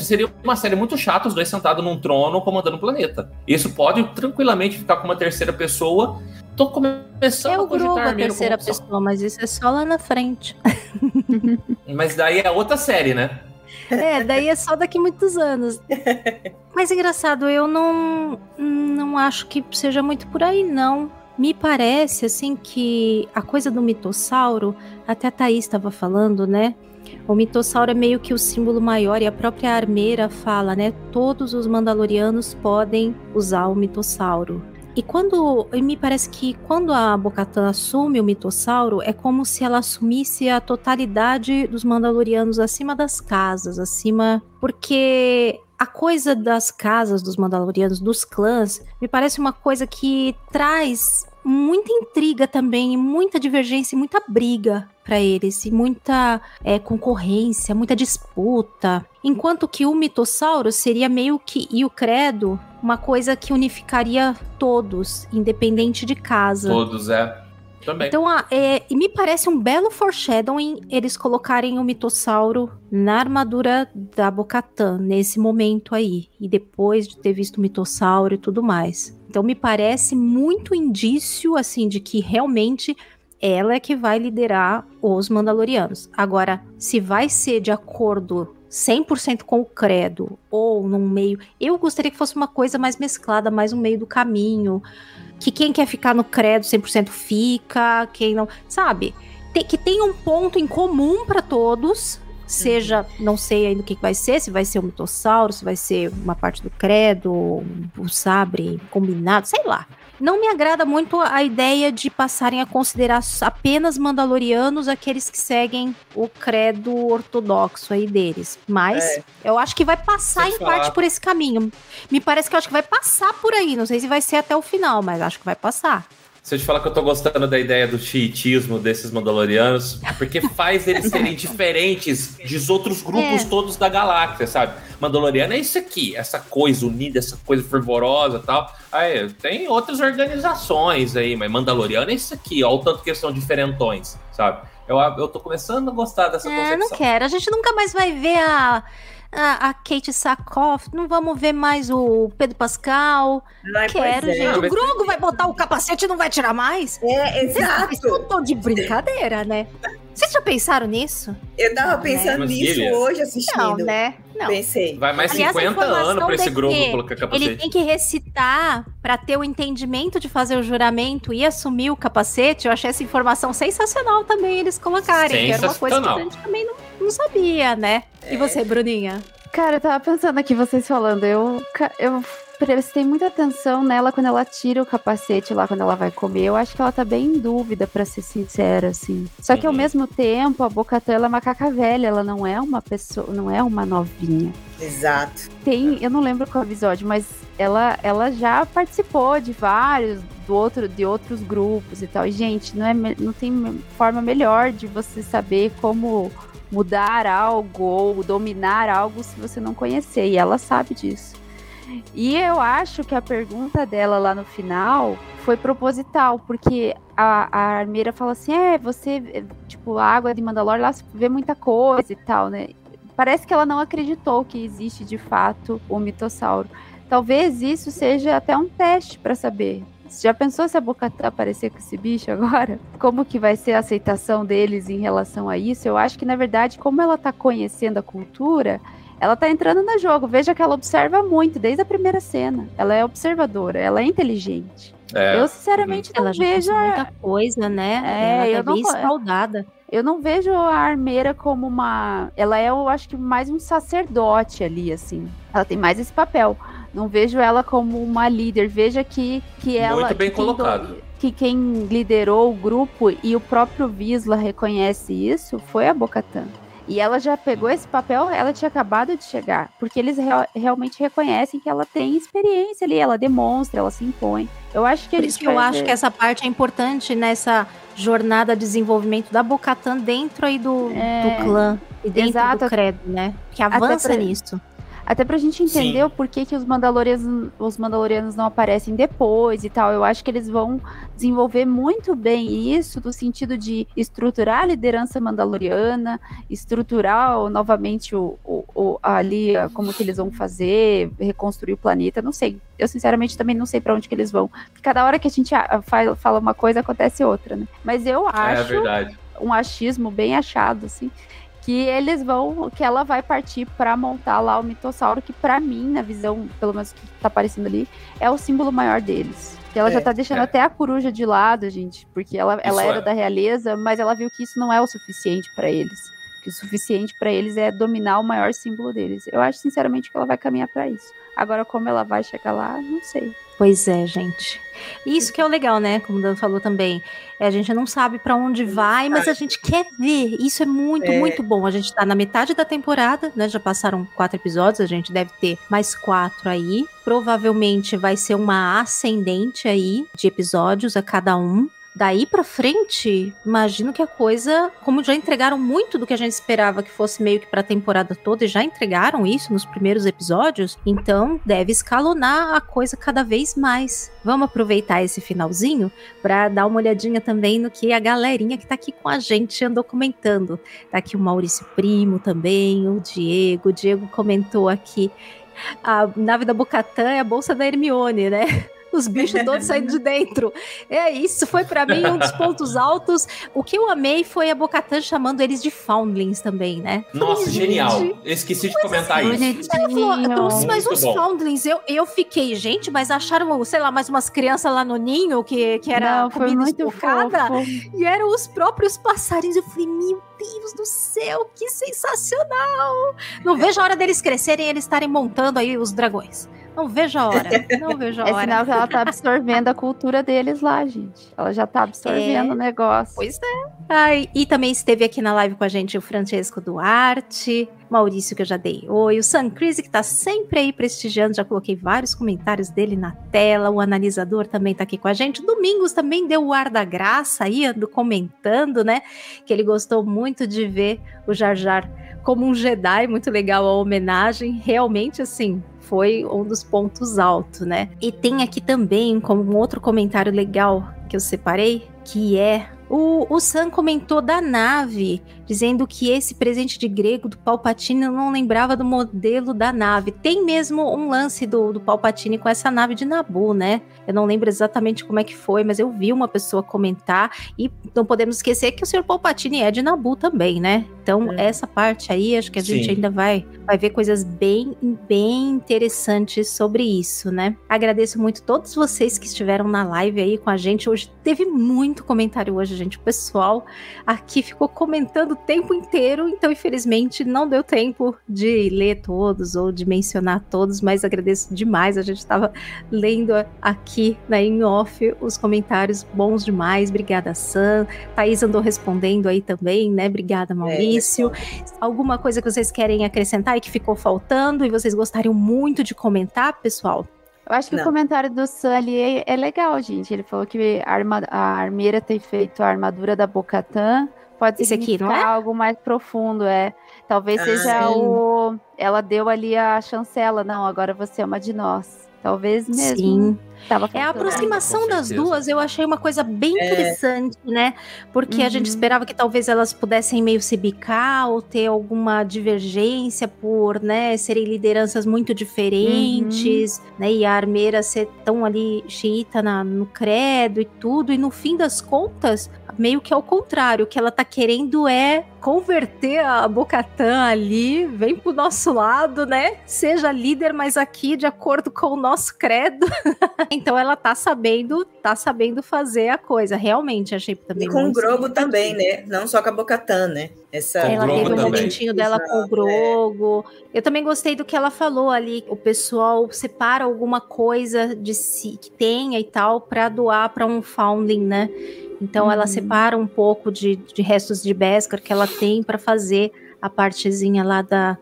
seria uma série muito chata, os dois sentados num trono comandando o planeta. Isso pode tranquilamente ficar com uma terceira pessoa. Tô começando Eu a cogitar a terceira pessoa, mas isso é só lá na frente. mas daí é outra série, né? É, daí é só daqui muitos anos. Mas engraçado, eu não não acho que seja muito por aí, não. Me parece assim que a coisa do mitossauro, até a Thaís estava falando, né? O mitossauro é meio que o símbolo maior e a própria armeira fala, né? Todos os mandalorianos podem usar o mitossauro. E quando. E me parece que quando a Bocatan assume o mitossauro, é como se ela assumisse a totalidade dos Mandalorianos acima das casas, acima. Porque a coisa das casas dos Mandalorianos, dos clãs, me parece uma coisa que traz muita intriga também, muita divergência, muita briga para eles, e muita é, concorrência, muita disputa. Enquanto que o mitossauro seria meio que, e o credo, uma coisa que unificaria todos, independente de casa. Todos, é. Também. Então, é, me parece um belo foreshadowing eles colocarem o mitossauro na armadura da Bocatan nesse momento aí. E depois de ter visto o mitossauro e tudo mais. Então, me parece muito indício, assim, de que realmente ela é que vai liderar os Mandalorianos. Agora, se vai ser de acordo 100% com o credo ou num meio. Eu gostaria que fosse uma coisa mais mesclada, mais no meio do caminho. Que quem quer ficar no credo 100% fica, quem não. Sabe? Tem, que tem um ponto em comum para todos. Seja, não sei ainda o que vai ser, se vai ser o mitossauro, se vai ser uma parte do credo, o sabre combinado, sei lá. Não me agrada muito a ideia de passarem a considerar apenas mandalorianos aqueles que seguem o credo ortodoxo aí deles. Mas é. eu acho que vai passar em falar. parte por esse caminho. Me parece que eu acho que vai passar por aí. Não sei se vai ser até o final, mas acho que vai passar. Se eu te falar que eu tô gostando da ideia do chiitismo desses Mandalorianos, porque faz eles serem diferentes dos outros grupos é. todos da galáxia, sabe? Mandaloriano é isso aqui, essa coisa unida, essa coisa fervorosa e tal. Aí, tem outras organizações aí, mas Mandaloriano é isso aqui, ó, o tanto que eles são diferentões, sabe? Eu, eu tô começando a gostar dessa é, concepção. não quero. A gente nunca mais vai ver a a, a Kate Sakoff, não vamos ver mais o Pedro Pascal. Ai, Quero, é. gente. Não, o Grogo vai botar o capacete e não vai tirar mais? É, exato. Tô de brincadeira, né? Vocês já pensaram nisso? Eu tava não, pensando né? nisso hoje assistindo. Não, né? Não. Pensei. Vai mais Aliás, 50 anos pra esse Grogo colocar capacete. Ele tem que recitar pra ter o entendimento de fazer o juramento e assumir o capacete. Eu achei essa informação sensacional também eles colocarem. Que era uma coisa que a gente também não, não sabia, né? É. E você, Bruninha? Cara, eu tava pensando aqui, vocês falando, eu, eu prestei muita atenção nela quando ela tira o capacete lá, quando ela vai comer. Eu acho que ela tá bem em dúvida, para ser sincera, assim. Só que ao mesmo tempo, a Bocatã, ela é uma caca velha, ela não é uma pessoa, não é uma novinha. Exato. Tem, eu não lembro qual episódio, mas ela, ela já participou de vários do outro, de outros grupos e tal. E, gente, não, é, não tem forma melhor de você saber como mudar algo ou dominar algo se você não conhecer. E ela sabe disso. E eu acho que a pergunta dela lá no final foi proposital, porque a, a armeira fala assim: é, você, tipo, a água de Mandalor lá vê muita coisa e tal, né? Parece que ela não acreditou que existe de fato o mitossauro. Talvez isso seja até um teste para saber. Já pensou se a Bocatã aparecer com esse bicho agora? Como que vai ser a aceitação deles em relação a isso? Eu acho que, na verdade, como ela está conhecendo a cultura, ela tá entrando no jogo. Veja que ela observa muito desde a primeira cena. Ela é observadora, ela é inteligente. É. Eu sinceramente não ela vejo muita coisa, né? É, ela eu tá não bem escaldada. Eu não vejo a armeira como uma, ela é, eu acho que mais um sacerdote ali assim. Ela tem mais esse papel. Não vejo ela como uma líder. Veja que que ela Muito bem que colocado. que quem liderou o grupo e o próprio Visla reconhece isso foi a Bocatan. E ela já pegou esse papel, ela tinha acabado de chegar, porque eles real, realmente reconhecem que ela tem experiência ali, ela demonstra, ela se impõe. Eu acho que Por isso que eu acho que essa parte é importante nessa jornada de desenvolvimento da Bocatan dentro aí do, é, do clã e dentro exato, do credo, né? Que avança pra, nisso. Até pra gente entender Sim. o porquê que os Mandalorianos, os Mandalorianos não aparecem depois e tal. Eu acho que eles vão desenvolver muito bem isso, no sentido de estruturar a liderança mandaloriana, estruturar novamente o, o, o ali como que eles vão fazer, reconstruir o planeta. Não sei. Eu sinceramente também não sei para onde que eles vão. Porque cada hora que a gente fala uma coisa, acontece outra, né? Mas eu é acho. É um achismo bem achado, assim, que eles vão, que ela vai partir para montar lá o mitossauro, que para mim, na visão, pelo menos que tá aparecendo ali, é o símbolo maior deles. Que ela é, já tá deixando é. até a coruja de lado, gente, porque ela, ela era é. da realeza, mas ela viu que isso não é o suficiente para eles. Que o suficiente para eles é dominar o maior símbolo deles. Eu acho sinceramente que ela vai caminhar para isso. Agora como ela vai chegar lá, não sei. Pois é, gente. Isso que é o legal, né? Como o Dan falou também. É, a gente não sabe para onde vai, mas a gente quer ver. Isso é muito, é. muito bom. A gente tá na metade da temporada, né? Já passaram quatro episódios, a gente deve ter mais quatro aí. Provavelmente vai ser uma ascendente aí de episódios a cada um. Daí para frente, imagino que a coisa, como já entregaram muito do que a gente esperava que fosse meio que para a temporada toda, e já entregaram isso nos primeiros episódios, então deve escalonar a coisa cada vez mais. Vamos aproveitar esse finalzinho para dar uma olhadinha também no que a galerinha que tá aqui com a gente andou comentando. Tá aqui o Maurício Primo também, o Diego. O Diego comentou aqui a nave da Bocatã é a bolsa da Hermione, né? Os bichos todos saindo de dentro. É, isso foi para mim um dos pontos altos. O que eu amei foi a Bocatan chamando eles de Foundlings também, né? Nossa, Falei, genial. Eu esqueci de comentar isso. Ela falou, mas os bom. Foundlings, eu, eu fiquei, gente, mas acharam, sei lá, mais umas crianças lá no ninho que, que era Não, comida estocada. E eram os próprios passarinhos. Eu falei, meu Deus do céu, que sensacional! Não vejo a hora deles crescerem e eles estarem montando aí os dragões. Não vejo a hora. Não vejo a é hora. É sinal que ela tá absorvendo a cultura deles lá, gente. Ela já tá absorvendo é. o negócio. Pois é. Ai, e também esteve aqui na live com a gente o Francesco Duarte, Maurício, que eu já dei oi, o Sam Cris, que tá sempre aí prestigiando, já coloquei vários comentários dele na tela, o analisador também tá aqui com a gente. Domingos também deu o ar da graça aí, ando comentando, né? Que ele gostou muito de ver o Jar Jar como um Jedi, muito legal a homenagem. Realmente, assim, foi um dos pontos altos, né? E tem aqui também, como um outro comentário legal que eu separei, que é o, o Sam comentou da nave, dizendo que esse presente de grego do Palpatine não lembrava do modelo da nave. Tem mesmo um lance do, do Palpatine com essa nave de Nabu, né? Eu não lembro exatamente como é que foi, mas eu vi uma pessoa comentar e não podemos esquecer que o Sr. Palpatine é de Nabu também, né? Então, é. essa parte aí, acho que a Sim. gente ainda vai, vai ver coisas bem, bem interessantes sobre isso, né? Agradeço muito todos vocês que estiveram na live aí com a gente hoje. Teve muito comentário hoje, gente. O pessoal aqui ficou comentando o tempo inteiro, então infelizmente não deu tempo de ler todos ou de mencionar todos, mas agradeço demais. A gente estava lendo aqui na né, in off os comentários bons demais. Obrigada, Sam. Thaís andou respondendo aí também, né? Obrigada, Maurício. É, Alguma coisa que vocês querem acrescentar e que ficou faltando e vocês gostariam muito de comentar, pessoal? Eu acho que Não. o comentário do Sam ali é, é, legal, gente. Ele falou que a, arma, a armeira tem feito a armadura da Bocatã. Pode ser aqui, não é? algo mais profundo, é. Talvez ah, seja sim. o. Ela deu ali a chancela. Não, agora você é uma de nós. Talvez mesmo. Sim. é a aproximação das duas, eu achei uma coisa bem é. interessante, né? Porque uhum. a gente uhum. esperava que talvez elas pudessem meio se bicar ou ter alguma divergência por, né, serem lideranças muito diferentes, uhum. né? E a armeira ser tão ali xiita na, no credo e tudo, e no fim das contas, meio que ao contrário, o que ela tá querendo é converter a Bocatã ali, vem pro nosso lado, né? Seja líder, mas aqui de acordo com o nosso credo. então ela tá sabendo, tá sabendo fazer a coisa. Realmente, achei também. E com o Grogo também, né? Não só com a Bocatã, né? Essa... Ela teve um momentinho dela com o. Grogo. É. Eu também gostei do que ela falou ali. O pessoal separa alguma coisa de si que tenha e tal para doar para um founding, né? Então uhum. ela separa um pouco de, de restos de Beskar que ela tem para fazer a partezinha lá da.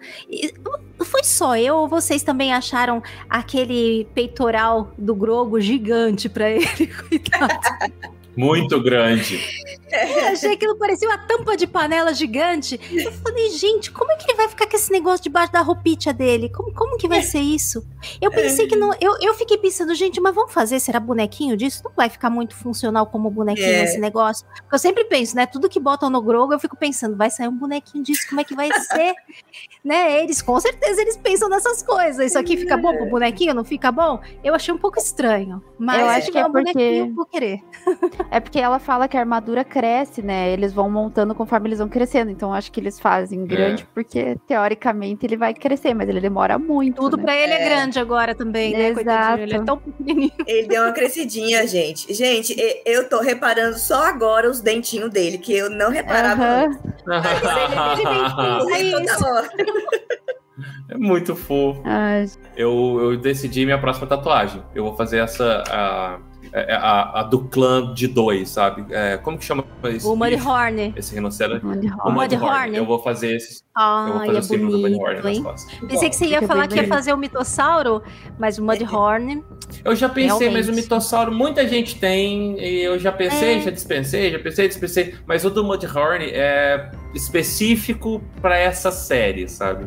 Foi só eu ou vocês também acharam aquele peitoral do Grogo gigante para ele? Coitado. Muito grande. É, achei que parecia uma tampa de panela gigante. Eu falei, gente, como é que ele vai ficar com esse negócio debaixo da roupinha dele? Como, como que vai ser isso? Eu pensei que não. Eu, eu fiquei pensando, gente, mas vamos fazer? Será bonequinho disso? Não vai ficar muito funcional como bonequinho é. esse negócio? Porque eu sempre penso, né? Tudo que botam no Grogo, eu fico pensando, vai sair um bonequinho disso, como é que vai ser? né? Eles, com certeza, eles pensam nessas coisas. Isso aqui fica bom pro bonequinho? Não fica bom? Eu achei um pouco estranho. Mas eu acho que é, é um porque... bonequinho vou querer. é porque ela fala que a armadura cresce, né? Eles vão montando conforme eles vão crescendo. Então acho que eles fazem grande, é. porque teoricamente ele vai crescer, mas ele demora muito. Tudo né? pra ele é. é. grande agora também, né? Exato. Ele é tão pequenininho. Ele deu uma crescidinha, gente. Gente, eu tô reparando só agora os dentinhos dele, que eu não reparava antes. É muito fofo. Eu, eu decidi minha próxima tatuagem. Eu vou fazer essa. A é, é, a, a, do clã de dois, sabe? É, como que chama isso? O Mudhorn. Esse rinoceronte. O Mudhorn. Eu vou fazer esse. Ah, eu vou fazer é o símbolo bonito, do Mudhorn hein? nas costas. Pensei que você ia falar que ia fazer o mitossauro, mas o Mudhorn. Eu já pensei, realmente. mas o mitossauro muita gente tem, e eu já pensei, é. já dispensei, já pensei, dispensei, mas o do Mudhorn é específico para essa série, sabe?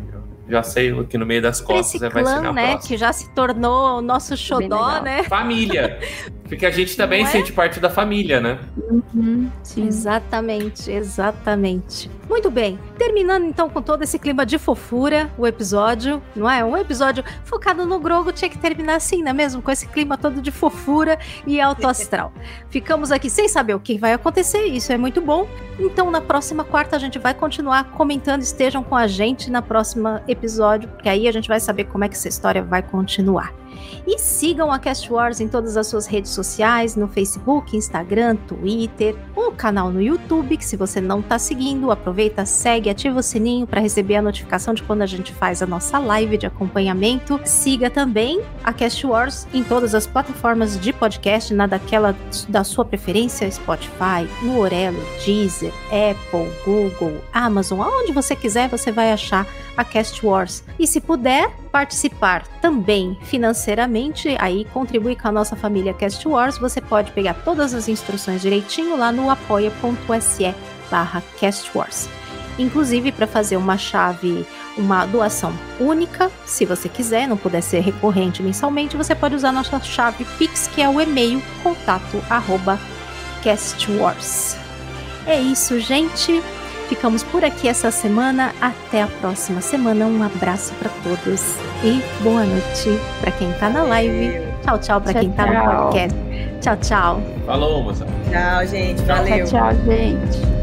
Já sei que no meio das costas Esse vai clã, ser né, Que já se tornou o nosso xodó, né? Família. Porque a gente também é? sente parte da família, né? Uhum, exatamente, exatamente. Muito bem. Terminando então com todo esse clima de fofura, o episódio, não é? Um episódio focado no Grogo tinha que terminar assim, não é mesmo? Com esse clima todo de fofura e alto astral. Ficamos aqui sem saber o que vai acontecer, isso é muito bom. Então na próxima quarta a gente vai continuar comentando, estejam com a gente na próxima episódio, porque aí a gente vai saber como é que essa história vai continuar. E sigam a Cast Wars em todas as suas redes sociais, no Facebook, Instagram, Twitter, o canal no YouTube, que se você não está seguindo, aproveita, segue, ativa o sininho para receber a notificação de quando a gente faz a nossa live de acompanhamento. Siga também a Cast Wars em todas as plataformas de podcast, na daquela da sua preferência, Spotify, no Orelo, Deezer, Apple, Google, Amazon, aonde você quiser, você vai achar a Cast Wars. E se puder participar também financeiramente, aí contribui com a nossa família Cast Wars, você pode pegar todas as instruções direitinho lá no apoia.se barra Cast Wars. Inclusive para fazer uma chave, uma doação única, se você quiser, não puder ser recorrente mensalmente, você pode usar nossa chave Pix, que é o e-mail contato arroba castwars. É isso, gente. Ficamos por aqui essa semana. Até a próxima semana. Um abraço para todos e boa noite para quem tá na live. Tchau, tchau para quem tá no podcast. Tchau, tchau. Falou, moça. Tchau, gente. Valeu. Tchau, tchau, gente.